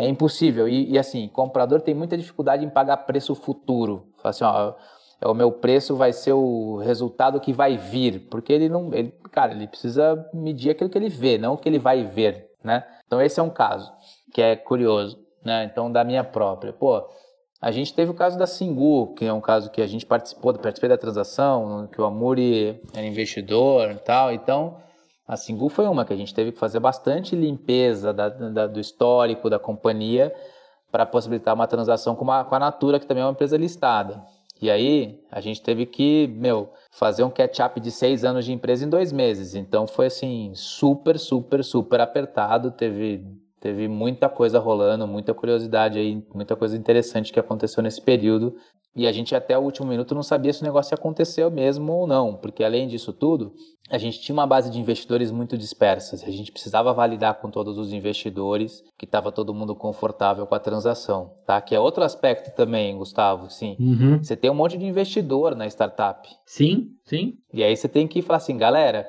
B: é impossível. E, e, assim, comprador tem muita dificuldade em pagar preço futuro. Fala assim, ó, é o meu preço vai ser o resultado que vai vir, porque ele não, ele, cara, ele precisa medir aquilo que ele vê, não o que ele vai ver, né? Então esse é um caso que é curioso, né? Então da minha própria, pô, a gente teve o caso da Singu, que é um caso que a gente participou, participei da transação, que o Amuri era investidor e tal, então a Singu foi uma que a gente teve que fazer bastante limpeza da, da, do histórico da companhia para possibilitar uma transação com, uma, com a Natura, que também é uma empresa listada. E aí a gente teve que, meu, fazer um catch-up de seis anos de empresa em dois meses. Então foi assim, super, super, super apertado. Teve, teve muita coisa rolando, muita curiosidade aí, muita coisa interessante que aconteceu nesse período. E a gente até o último minuto não sabia se o negócio aconteceu mesmo ou não, porque além disso tudo, a gente tinha uma base de investidores muito dispersas. A gente precisava validar com todos os investidores que estava todo mundo confortável com a transação, tá? Que é outro aspecto também, Gustavo, sim. Uhum. Você tem um monte de investidor na startup.
C: Sim, sim.
B: E aí você tem que falar assim, galera,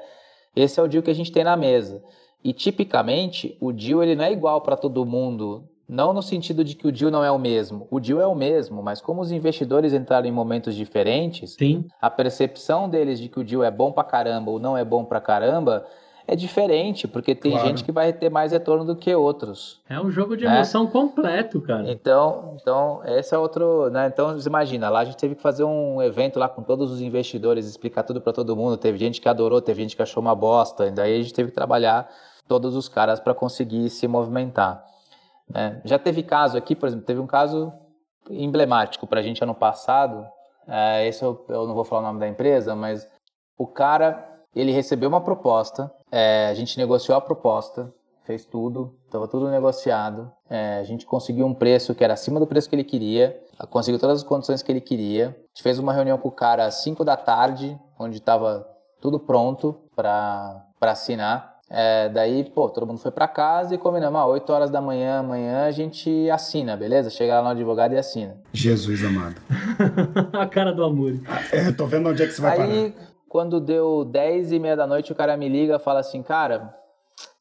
B: esse é o deal que a gente tem na mesa. E tipicamente, o deal ele não é igual para todo mundo não no sentido de que o deal não é o mesmo. O deal é o mesmo, mas como os investidores entraram em momentos diferentes,
C: Sim.
B: a percepção deles de que o deal é bom pra caramba ou não é bom pra caramba é diferente, porque tem claro. gente que vai ter mais retorno do que outros.
C: É um jogo de né? emoção completo, cara.
B: Então, então esse é outro, né? Então, você imagina, lá a gente teve que fazer um evento lá com todos os investidores, explicar tudo para todo mundo. Teve gente que adorou, teve gente que achou uma bosta. E daí a gente teve que trabalhar todos os caras para conseguir se movimentar. Né? Já teve caso aqui, por exemplo, teve um caso emblemático para a gente ano passado. É, esse eu, eu, não vou falar o nome da empresa, mas o cara ele recebeu uma proposta, é, a gente negociou a proposta, fez tudo, estava tudo negociado. É, a gente conseguiu um preço que era acima do preço que ele queria, conseguiu todas as condições que ele queria. A gente fez uma reunião com o cara às 5 da tarde, onde estava tudo pronto para assinar. É, daí, pô, todo mundo foi para casa e combinamos, ah, 8 horas da manhã, amanhã a gente assina, beleza? Chega lá no advogado e assina.
A: Jesus amado.
C: a cara do amor.
A: É, tô vendo onde é que você vai
B: Aí,
A: parar.
B: quando deu 10 e meia da noite, o cara me liga e fala assim, cara,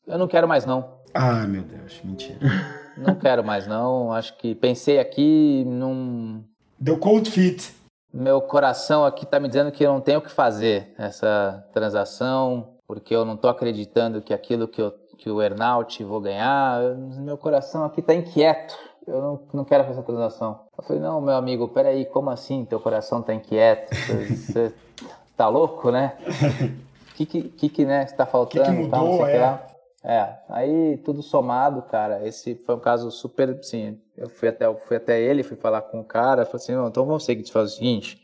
B: eu não quero mais não.
A: Ah, meu Deus, mentira.
B: não quero mais não, acho que pensei aqui, não...
A: Deu cold feet.
B: Meu coração aqui tá me dizendo que eu não tenho o que fazer essa transação, porque eu não estou acreditando que aquilo que, eu, que o earnout vou ganhar, meu coração aqui está inquieto, eu não, não quero fazer essa transação. Eu falei, não, meu amigo, peraí, como assim teu coração está inquieto? Você tá louco, né? O que que, que, né, está faltando?
A: Que que mudou, tal, é.
B: É, aí tudo somado, cara, esse foi um caso super, assim, eu fui até, eu fui até ele, fui falar com o cara, falei assim, não, então vamos seguir, faz o seguinte,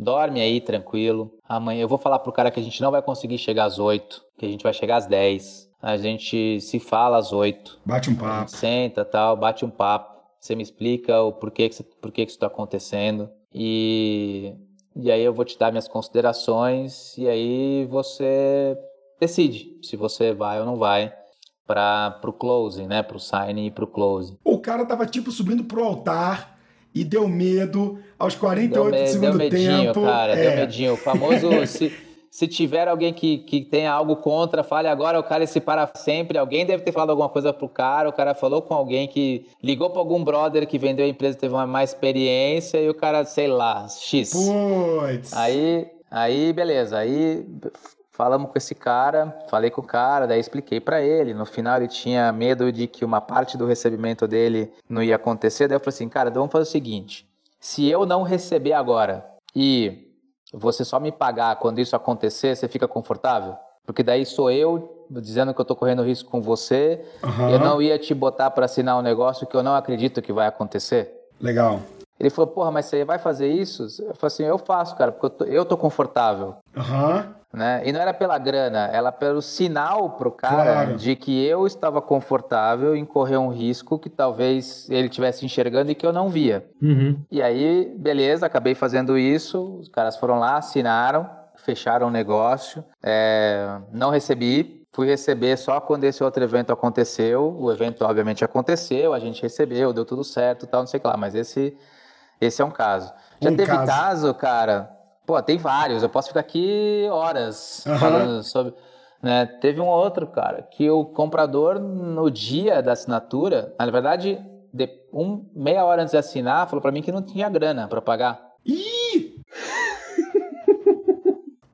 B: dorme aí tranquilo. Amanhã eu vou falar pro cara que a gente não vai conseguir chegar às 8, que a gente vai chegar às 10. A gente se fala às 8.
A: Bate um papo.
B: Senta tal, bate um papo. Você me explica o porquê que, porquê que isso está acontecendo. E, e aí eu vou te dar minhas considerações. E aí você decide se você vai ou não vai para o closing, né? Para o signing e para o closing.
A: O cara tava tipo subindo pro altar e deu medo aos 48
B: deu me,
A: do segundo
B: deu medinho,
A: tempo.
B: cara,
A: é.
B: deu medinho. O famoso se, se tiver alguém que, que tenha algo contra, fale agora, o cara se para sempre. Alguém deve ter falado alguma coisa pro cara, o cara falou com alguém que ligou para algum brother que vendeu a empresa, teve uma mais experiência e o cara, sei lá, X.
A: Puts.
B: Aí, aí beleza, aí falamos com esse cara, falei com o cara, daí expliquei para ele. No final ele tinha medo de que uma parte do recebimento dele não ia acontecer. Daí eu falei assim, cara, então vamos fazer o seguinte: se eu não receber agora e você só me pagar quando isso acontecer, você fica confortável? Porque daí sou eu dizendo que eu tô correndo risco com você.
A: Aham.
B: Eu não ia te botar para assinar um negócio que eu não acredito que vai acontecer.
A: Legal.
B: Ele falou, porra, mas você vai fazer isso? Eu falei assim, eu faço, cara, porque eu tô, eu tô confortável
A: Aham.
B: né? E não era pela grana, era pelo sinal pro cara
A: Claro.
B: de que eu estava confortável em correr um risco que talvez ele estivesse enxergando e que eu não via.
C: Uhum.
B: E aí, beleza, acabei fazendo isso. Os caras foram lá, assinaram, fecharam o negócio. É, não recebi. Fui receber só quando esse outro evento aconteceu. O evento, obviamente, aconteceu, a gente recebeu, deu tudo certo tal, não sei o que lá. Mas esse, esse é um caso. Já
A: Um
B: teve
A: caso.
B: caso, cara. Pô, tem vários. Eu posso ficar aqui horas
A: Aham.
B: falando sobre. Né? Teve um outro, cara, que o comprador, no dia da assinatura, na verdade, de, um, meia hora antes de assinar, falou pra mim que não tinha grana pra pagar.
A: Ih!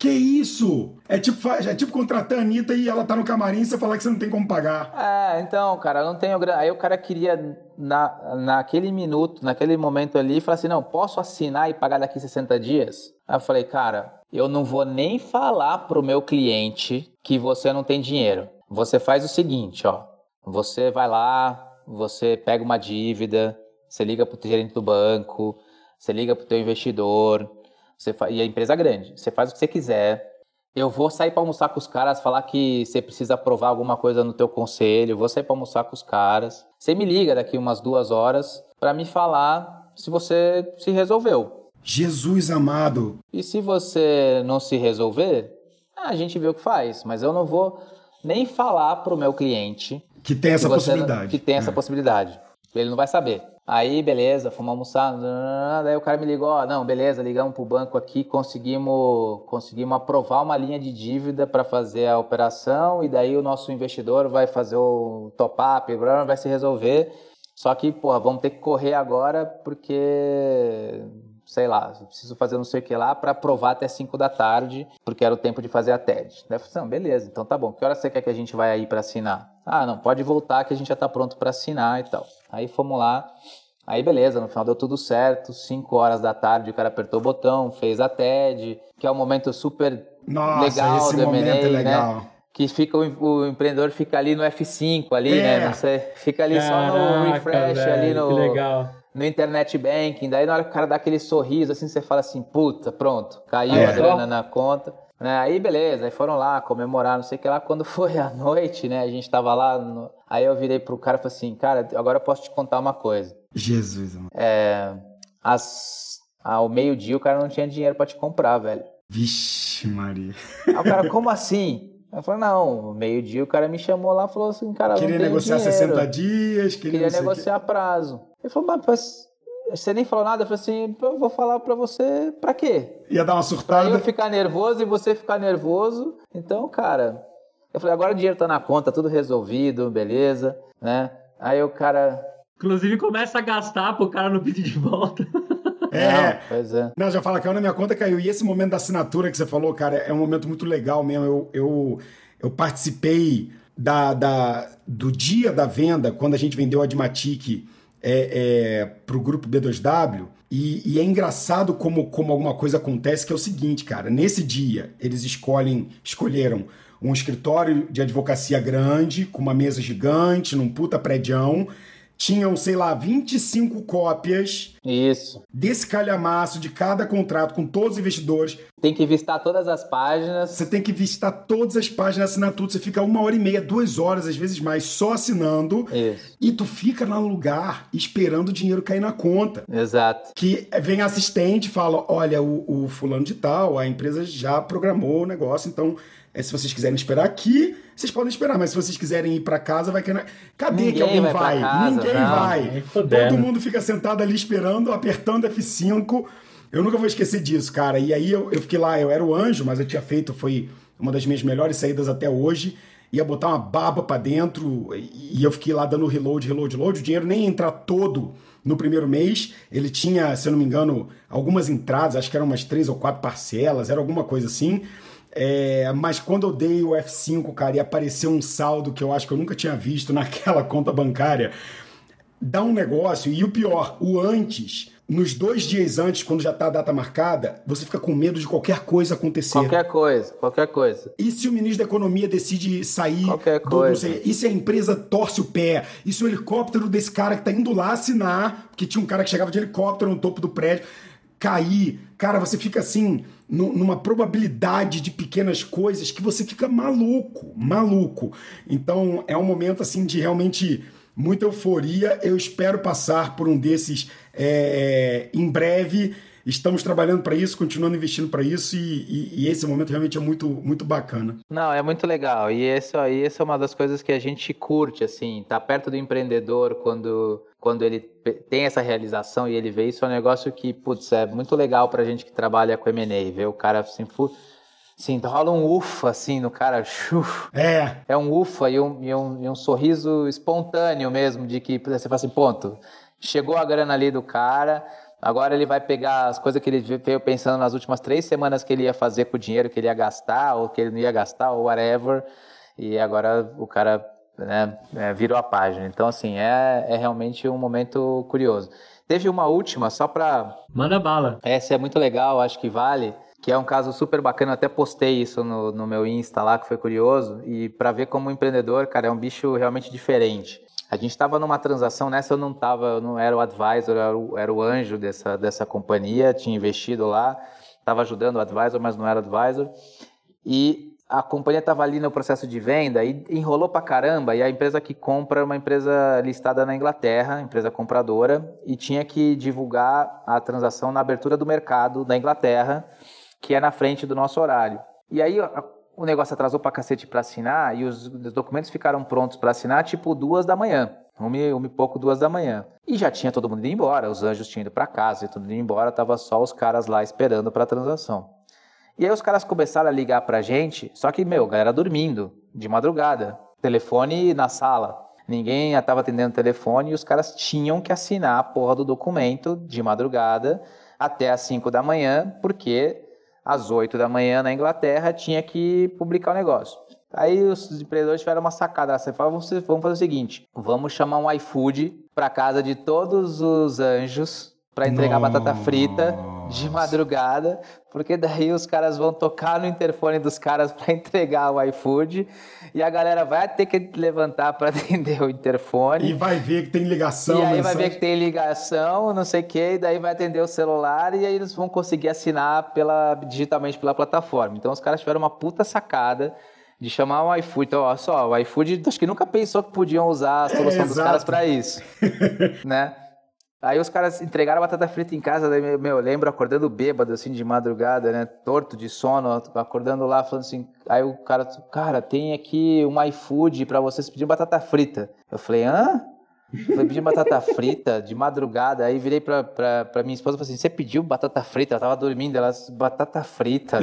A: Que isso? É tipo, é tipo contratar a Anitta e ela tá no camarim e você falar que você não tem como pagar.
B: É, então, cara, eu não tenho grana. Aí o cara queria, na, naquele minuto, naquele momento ali, falar assim: não, posso assinar e pagar daqui 60 dias? Aí eu falei, cara, eu não vou nem falar pro meu cliente que você não tem dinheiro. Você faz o seguinte, ó. Você vai lá, você pega uma dívida, você liga pro gerente do banco, você liga pro teu investidor, você fa... e a empresa é grande. Você faz o que você quiser. Eu vou sair para almoçar com os caras, falar que você precisa aprovar alguma coisa no teu conselho. Eu vou sair para almoçar com os caras. Você me liga daqui umas duas horas para me falar se você se resolveu.
A: Jesus amado.
B: E se você não se resolver, a gente vê o que faz. Mas eu não vou nem falar pro meu cliente
A: Que tem essa
B: que
A: possibilidade.
B: Que tem essa
A: É.
B: possibilidade. Ele não vai saber. Aí, beleza, fomos almoçar. Daí o cara me ligou, ó, não, beleza, ligamos pro banco aqui, conseguimos, conseguimos aprovar uma linha de dívida para fazer a operação e daí o nosso investidor vai fazer o top-up, vai se resolver. Só que, porra, vamos ter que correr agora porque, sei lá, preciso fazer não sei o que lá para aprovar até 5 da tarde, porque era o tempo de fazer a TED. Daí eu falei, não, beleza, então tá bom. Que hora você quer que a gente vai aí para assinar? Ah, não, pode voltar que a gente já tá pronto para assinar e tal. Aí fomos lá. Aí beleza, no final deu tudo certo, 5 horas da tarde o cara apertou o botão, fez a TED, que é um momento super
A: Nossa,
B: legal
A: esse
B: do
A: momento é
B: M&A,
A: legal.
B: né? Que fica o, o empreendedor fica ali no F5 ali,
A: É.
B: né? Você fica ali só no refresh
C: velho,
B: ali
C: Que
B: no
C: legal.
B: No internet banking, daí na hora que o cara dá aquele sorriso, assim, você fala assim, puta, pronto, caiu
A: É.
B: a grana na conta. Né? Aí beleza, aí foram lá comemorar, não sei o que lá. Quando foi à noite, né, a gente tava lá, no- aí eu virei pro cara e falei assim, cara, agora eu posso te contar uma coisa.
A: Jesus amado.
B: É, às, ao meio-dia o cara não tinha dinheiro pra te comprar, velho.
A: Vixe, Maria.
B: Aí o cara, como assim? Eu falei, não, meio-dia o cara me chamou lá e falou assim, cara, eu
A: Queria negociar
B: dinheiro.
A: 60 dias, queria,
B: queria negociar prazo. Ele falou, mas, você nem falou nada? Eu falei assim, eu vou falar pra você pra quê?
A: Ia dar uma
B: Pra eu
A: surtada.
B: ficar nervoso e você ficar nervoso. Então, cara, eu falei, agora o dinheiro tá na conta, tudo resolvido, beleza, né? Aí o cara.
C: Inclusive começa a gastar pro cara não pedir de volta.
A: É.
B: Pois é.
A: Não, já fala, caiu na minha conta, caiu. E esse momento da assinatura que você falou, cara, é um momento muito legal mesmo. Eu, eu, eu participei da, da, do dia da venda, quando a gente vendeu a Admatic é, é, pro grupo B2W. E, e é engraçado como, como alguma coisa acontece, que é o seguinte, cara. Nesse dia, eles escolhem, escolheram um escritório de advocacia grande, com uma mesa gigante, num puta prédião, tinham, sei lá, 25 cópias
B: Isso.
A: desse calhamaço de cada contrato com todos os investidores.
B: Tem que visitar todas as páginas.
A: Você tem que visitar todas as páginas, assinar tudo. Você fica uma hora e meia, duas horas, às vezes mais, só assinando.
B: Isso.
A: E tu fica no lugar esperando o dinheiro cair na conta.
B: Exato.
A: Que vem assistente e fala: olha, o, o fulano de tal, a empresa já programou o negócio, então é, se vocês quiserem esperar aqui, vocês podem esperar, mas se vocês quiserem ir para casa, vai querer. Cadê
B: Ninguém
A: que alguém
B: vai
A: vai?
B: casa,
A: Ninguém
B: não.
A: vai. Todo mundo fica sentado ali esperando, apertando F5. Eu nunca vou esquecer disso, cara. E aí eu, eu fiquei lá, eu era o anjo, mas eu tinha feito, foi uma das minhas melhores saídas até hoje. Ia botar uma baba pra dentro e eu fiquei lá dando reload, reload, reload. O dinheiro nem ia entrar todo no primeiro mês. Ele tinha, se eu não me engano, algumas entradas, acho que eram umas três ou quatro parcelas, era alguma coisa assim. É, mas quando eu dei o F5, cara, e apareceu um saldo que eu acho que eu nunca tinha visto naquela conta bancária, dá um negócio. E o pior, o antes, nos dois dias antes, quando já tá a data marcada, você fica com medo de qualquer coisa acontecer.
B: Qualquer coisa, qualquer coisa.
A: E se o ministro da Economia decide sair
B: Qualquer
A: do,
B: coisa.
A: não sei, e se a empresa torce o pé? E se o helicóptero desse cara que tá indo lá assinar, porque tinha um cara que chegava de helicóptero no topo do prédio, cair? Cara, você fica assim, numa probabilidade de pequenas coisas que você fica maluco, maluco. Então é um momento assim de realmente muita euforia. Eu espero passar por um desses é, em breve. Estamos trabalhando para isso, continuando investindo para isso, e, e- e esse momento realmente é muito, muito bacana.
B: Não, é muito legal. E isso aí, essa é uma das coisas que a gente curte, assim, tá perto do empreendedor quando, quando ele tem essa realização e ele vê isso, é um negócio que, putz, é muito legal pra gente que trabalha com M&A, ver o cara assim, fu- assim, rola um ufa, assim, no cara, chuf,
A: É,
B: é um ufa e um, e um, e um sorriso espontâneo mesmo, de que você fala assim, ponto, chegou a grana ali do cara, agora ele vai pegar as coisas que ele veio pensando nas últimas três semanas que ele ia fazer com o dinheiro que ele ia gastar, ou que ele não ia gastar, ou whatever, e agora o cara né, é, virou a página. Então, assim, é, é realmente um momento curioso. Teve uma última, só para
C: Manda bala.
B: essa é muito legal, acho que vale. Que é um caso super bacana, eu até postei isso no, no meu Insta lá, que foi curioso. E para ver como empreendedor, cara, é um bicho realmente diferente. A gente estava numa transação, nessa eu não estava, eu não era o advisor, eu era o, era o anjo dessa, dessa companhia, tinha investido lá, estava ajudando o advisor, mas não era advisor. E a companhia estava ali no processo de venda e enrolou pra caramba. E a empresa que compra é uma empresa listada na Inglaterra, empresa compradora, e tinha que divulgar a transação na abertura do mercado da Inglaterra, que é na frente do nosso horário. E aí o negócio atrasou pra cacete para assinar e os, os documentos ficaram prontos para assinar tipo duas da manhã. Uma e pouco, duas da manhã. E já tinha todo mundo indo embora, os anjos tinham ido para casa e tudo indo embora, tava só os caras lá esperando para a transação. E aí os caras começaram a ligar pra gente, só que, meu, galera dormindo, de madrugada. Telefone na sala. Ninguém estava atendendo o telefone e os caras tinham que assinar a porra do documento de madrugada até às 5 da manhã, porque às 8 da manhã na Inglaterra tinha que publicar o negócio. Aí os empreendedores tiveram uma sacada. Você vamos vamos fazer o seguinte: vamos chamar um iFood para casa de todos os anjos para entregar batata frita de madrugada, porque daí os caras vão tocar no interfone dos caras para entregar o iFood e a galera vai ter que levantar para atender o interfone.
A: e vai ver que tem ligação.
B: E aí vai
A: mensagem.
B: ver que tem ligação, não sei o que, e daí vai atender o celular e aí eles vão conseguir assinar pela, digitalmente pela plataforma. Então os caras tiveram uma puta sacada de chamar o iFood. Então, olha só, o iFood acho que nunca pensou que podiam usar a solução dos
A: exato.
B: caras para isso, né? Aí os caras entregaram a batata frita em casa, daí, meu, eu lembro acordando bêbado, assim, de madrugada, né? Torto de sono, acordando lá, falando assim. Aí o cara, cara, tem aqui um iFood pra vocês pedirem batata frita. Eu falei, hã? Eu falei, pedi batata frita de madrugada. Aí virei pra, pra, pra minha esposa e falei assim: Você pediu batata frita? Ela tava dormindo, ela batata frita.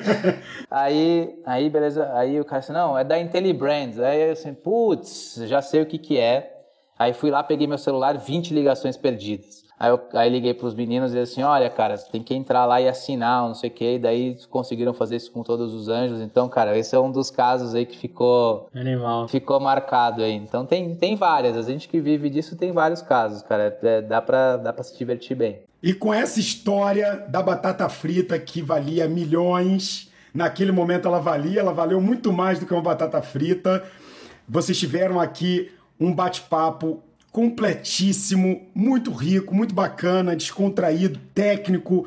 B: aí, aí, beleza. Aí o cara disse: Não, é da IntelliBrands. Aí eu assim, putz, já sei o que que é. Aí fui lá, peguei meu celular, 20 ligações perdidas. Aí, eu, aí liguei pros meninos e disse assim, olha, cara, você tem que entrar lá e assinar, não sei o que. E daí conseguiram fazer isso com todos os anjos. Então, cara, esse é um dos casos aí que ficou
C: Animal.
B: ficou marcado aí. Então tem, tem várias. A gente que vive disso tem vários casos, cara. É, dá, pra, dá pra se divertir bem.
A: E com essa história da batata frita que valia milhões, naquele momento ela valia, ela valeu muito mais do que uma batata frita. Vocês tiveram aqui um bate-papo completíssimo, muito rico, muito bacana, descontraído, técnico,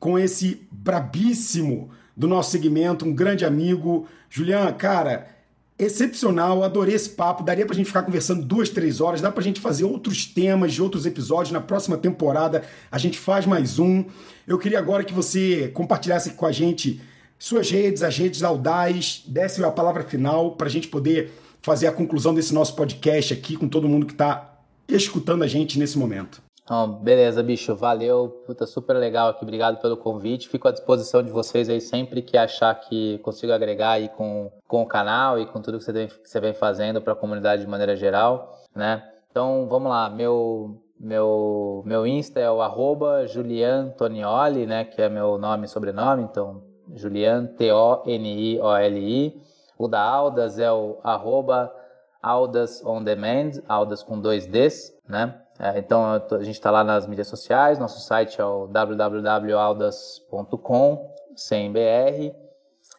A: com esse brabíssimo do nosso segmento, um grande amigo. Julian, cara, excepcional, adorei esse papo. Daria pra gente ficar conversando duas, três horas, dá pra gente fazer outros temas de outros episódios. Na próxima temporada a gente faz mais um. Eu queria agora que você compartilhasse com a gente suas redes, as redes audaz, desse a palavra final para a gente poder fazer a conclusão desse nosso podcast aqui com todo mundo que está escutando a gente nesse momento.
B: Oh, beleza, bicho, valeu, puta, super legal aqui, obrigado pelo convite. Fico à disposição de vocês aí sempre que achar que consigo agregar aí com, com o canal e com tudo que você vem, que você vem fazendo para a comunidade de maneira geral, né? Então, vamos lá, meu meu meu Insta é o arroba Julian Tonioli, né, que é meu nome e sobrenome, então Julian, T-O-N-I-O-L-I. O da Aldas é o arroba Aldas On Demand, Aldas com dois Ds, né? É, então a gente está lá nas mídias sociais, nosso site é o www.aldas.com, sem BR.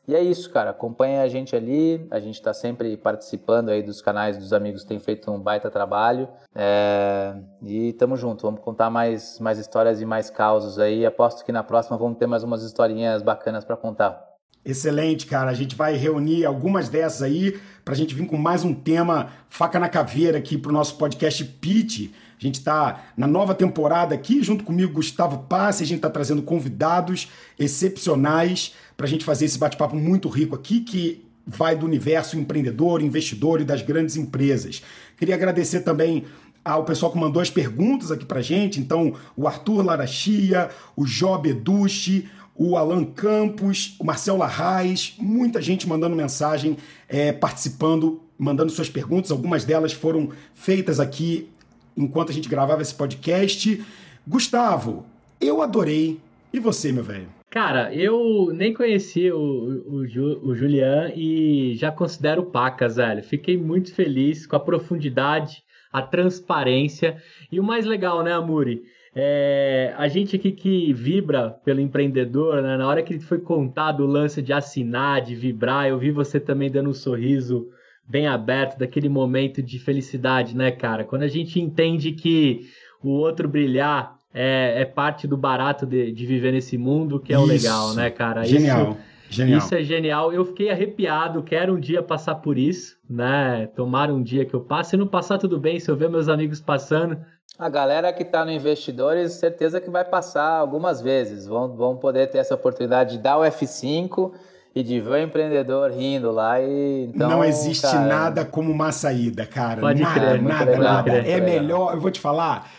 B: E é isso, cara. Acompanha a gente ali. A gente está sempre participando aí dos canais dos amigos têm feito um baita trabalho. É... E tamo junto. Vamos contar mais, mais histórias e mais causos aí. Aposto que na próxima vamos ter mais umas historinhas bacanas para contar.
A: Excelente, cara. A gente vai reunir algumas dessas aí para a gente vir com mais um tema faca na caveira aqui para o nosso podcast Pitch. A gente está na nova temporada aqui, junto comigo, Gustavo Passe. A gente está trazendo convidados excepcionais para a gente fazer esse bate-papo muito rico aqui, que vai do universo empreendedor, investidor e das grandes empresas. Queria agradecer também ao pessoal que mandou as perguntas aqui para gente. Então, o Arthur Larachia, o Job Eduche, o Alan Campos, o Marcel Larraz, muita gente mandando mensagem, é, participando, mandando suas perguntas. Algumas delas foram feitas aqui enquanto a gente gravava esse podcast. Gustavo, eu adorei. E você, meu velho?
C: Cara, eu nem conheci o, o, o, Julian e já considero pacas, velho. Fiquei muito feliz com a profundidade, a transparência e o mais legal, né, Amuri? É, a gente aqui que vibra pelo empreendedor, né, na hora que foi contado o lance de assinar, de vibrar, eu vi você também dando um sorriso bem aberto, daquele momento de felicidade, né, cara? Quando a gente entende que o outro brilhar é, é parte do barato de, de, viver nesse mundo, que é Isso. o legal, né, cara?
A: Genial.
C: Isso,
A: Genial.
C: Isso é genial. Eu fiquei arrepiado, quero um dia passar por isso, né? Tomar um dia que eu passe. Se não passar, tudo bem. Se eu ver meus amigos passando.
B: A galera que está no Investidores, certeza que vai passar algumas vezes. Vão, vão poder ter essa oportunidade de dar o F5 e de ver o empreendedor rindo lá e então,
A: não existe cara... nada como uma saída, cara.
C: Pode
A: nada,
C: crer,
A: nada,
C: legal,
A: nada. É melhor, eu vou te falar,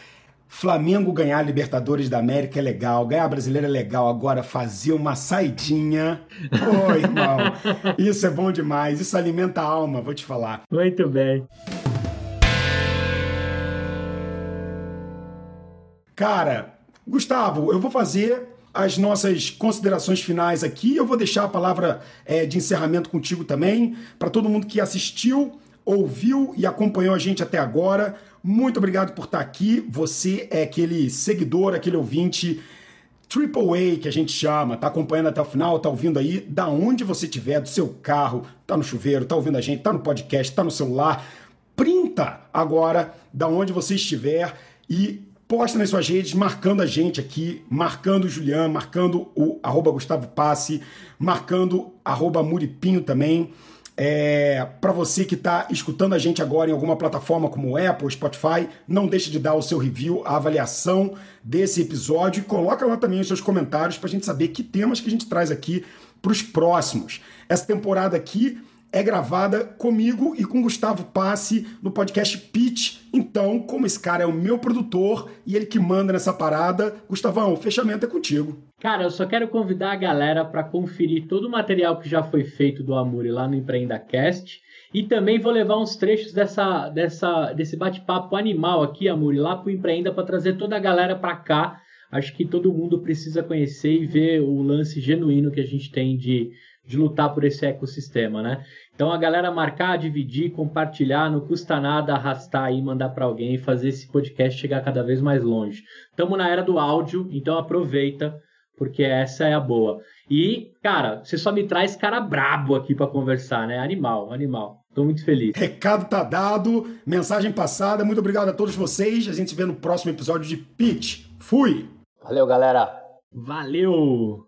A: Flamengo ganhar a Libertadores da América é legal, ganhar a Brasileira é legal, agora fazer uma saidinha, pô, irmão, isso é bom demais, isso alimenta a alma, vou te falar.
C: Muito bem.
A: Cara, Gustavo, eu vou fazer as nossas considerações finais aqui. Eu vou deixar a palavra é, de encerramento contigo também, para todo mundo que assistiu, ouviu e acompanhou a gente até agora. Muito obrigado por estar aqui. Você é aquele seguidor, aquele ouvinte Triple A que a gente chama, tá acompanhando até o final, tá ouvindo aí, da onde você estiver, do seu carro, tá no chuveiro, tá ouvindo a gente, tá no podcast, tá no celular. Printa agora da onde você estiver e posta nas suas redes, marcando a gente aqui, marcando o Julian, marcando o arroba Gustavo Passe, marcando arroba Muripinho também. É, para você que está escutando a gente agora em alguma plataforma como Apple, Spotify, não deixe de dar o seu review, a avaliação desse episódio e coloca lá também os seus comentários para a gente saber que temas que a gente traz aqui para os próximos. Essa temporada aqui é gravada comigo e com Gustavo Passe no podcast Pitch. Então, como esse cara é o meu produtor e ele que manda nessa parada, Gustavão, o fechamento é contigo.
C: Cara, eu só quero convidar a galera para conferir todo o material que já foi feito do Amuri lá no EmpreendaCast. E também vou levar uns trechos dessa, dessa, desse bate-papo animal aqui, Amuri, lá pro Empreenda para trazer toda a galera para cá. Acho que todo mundo precisa conhecer e ver o lance genuíno que a gente tem de, de lutar por esse ecossistema, né? Então a galera marcar, dividir, compartilhar, não custa nada arrastar aí, mandar para alguém e fazer esse podcast chegar cada vez mais longe. Estamos na era do áudio, então aproveita, porque essa é a boa. E, cara, você só me traz cara brabo aqui para conversar, né? Animal, animal. Tô muito feliz.
A: Recado tá dado, mensagem passada. Muito obrigado a todos vocês. A gente se vê no próximo episódio de Pitch. Fui!
B: Valeu, galera!
C: Valeu!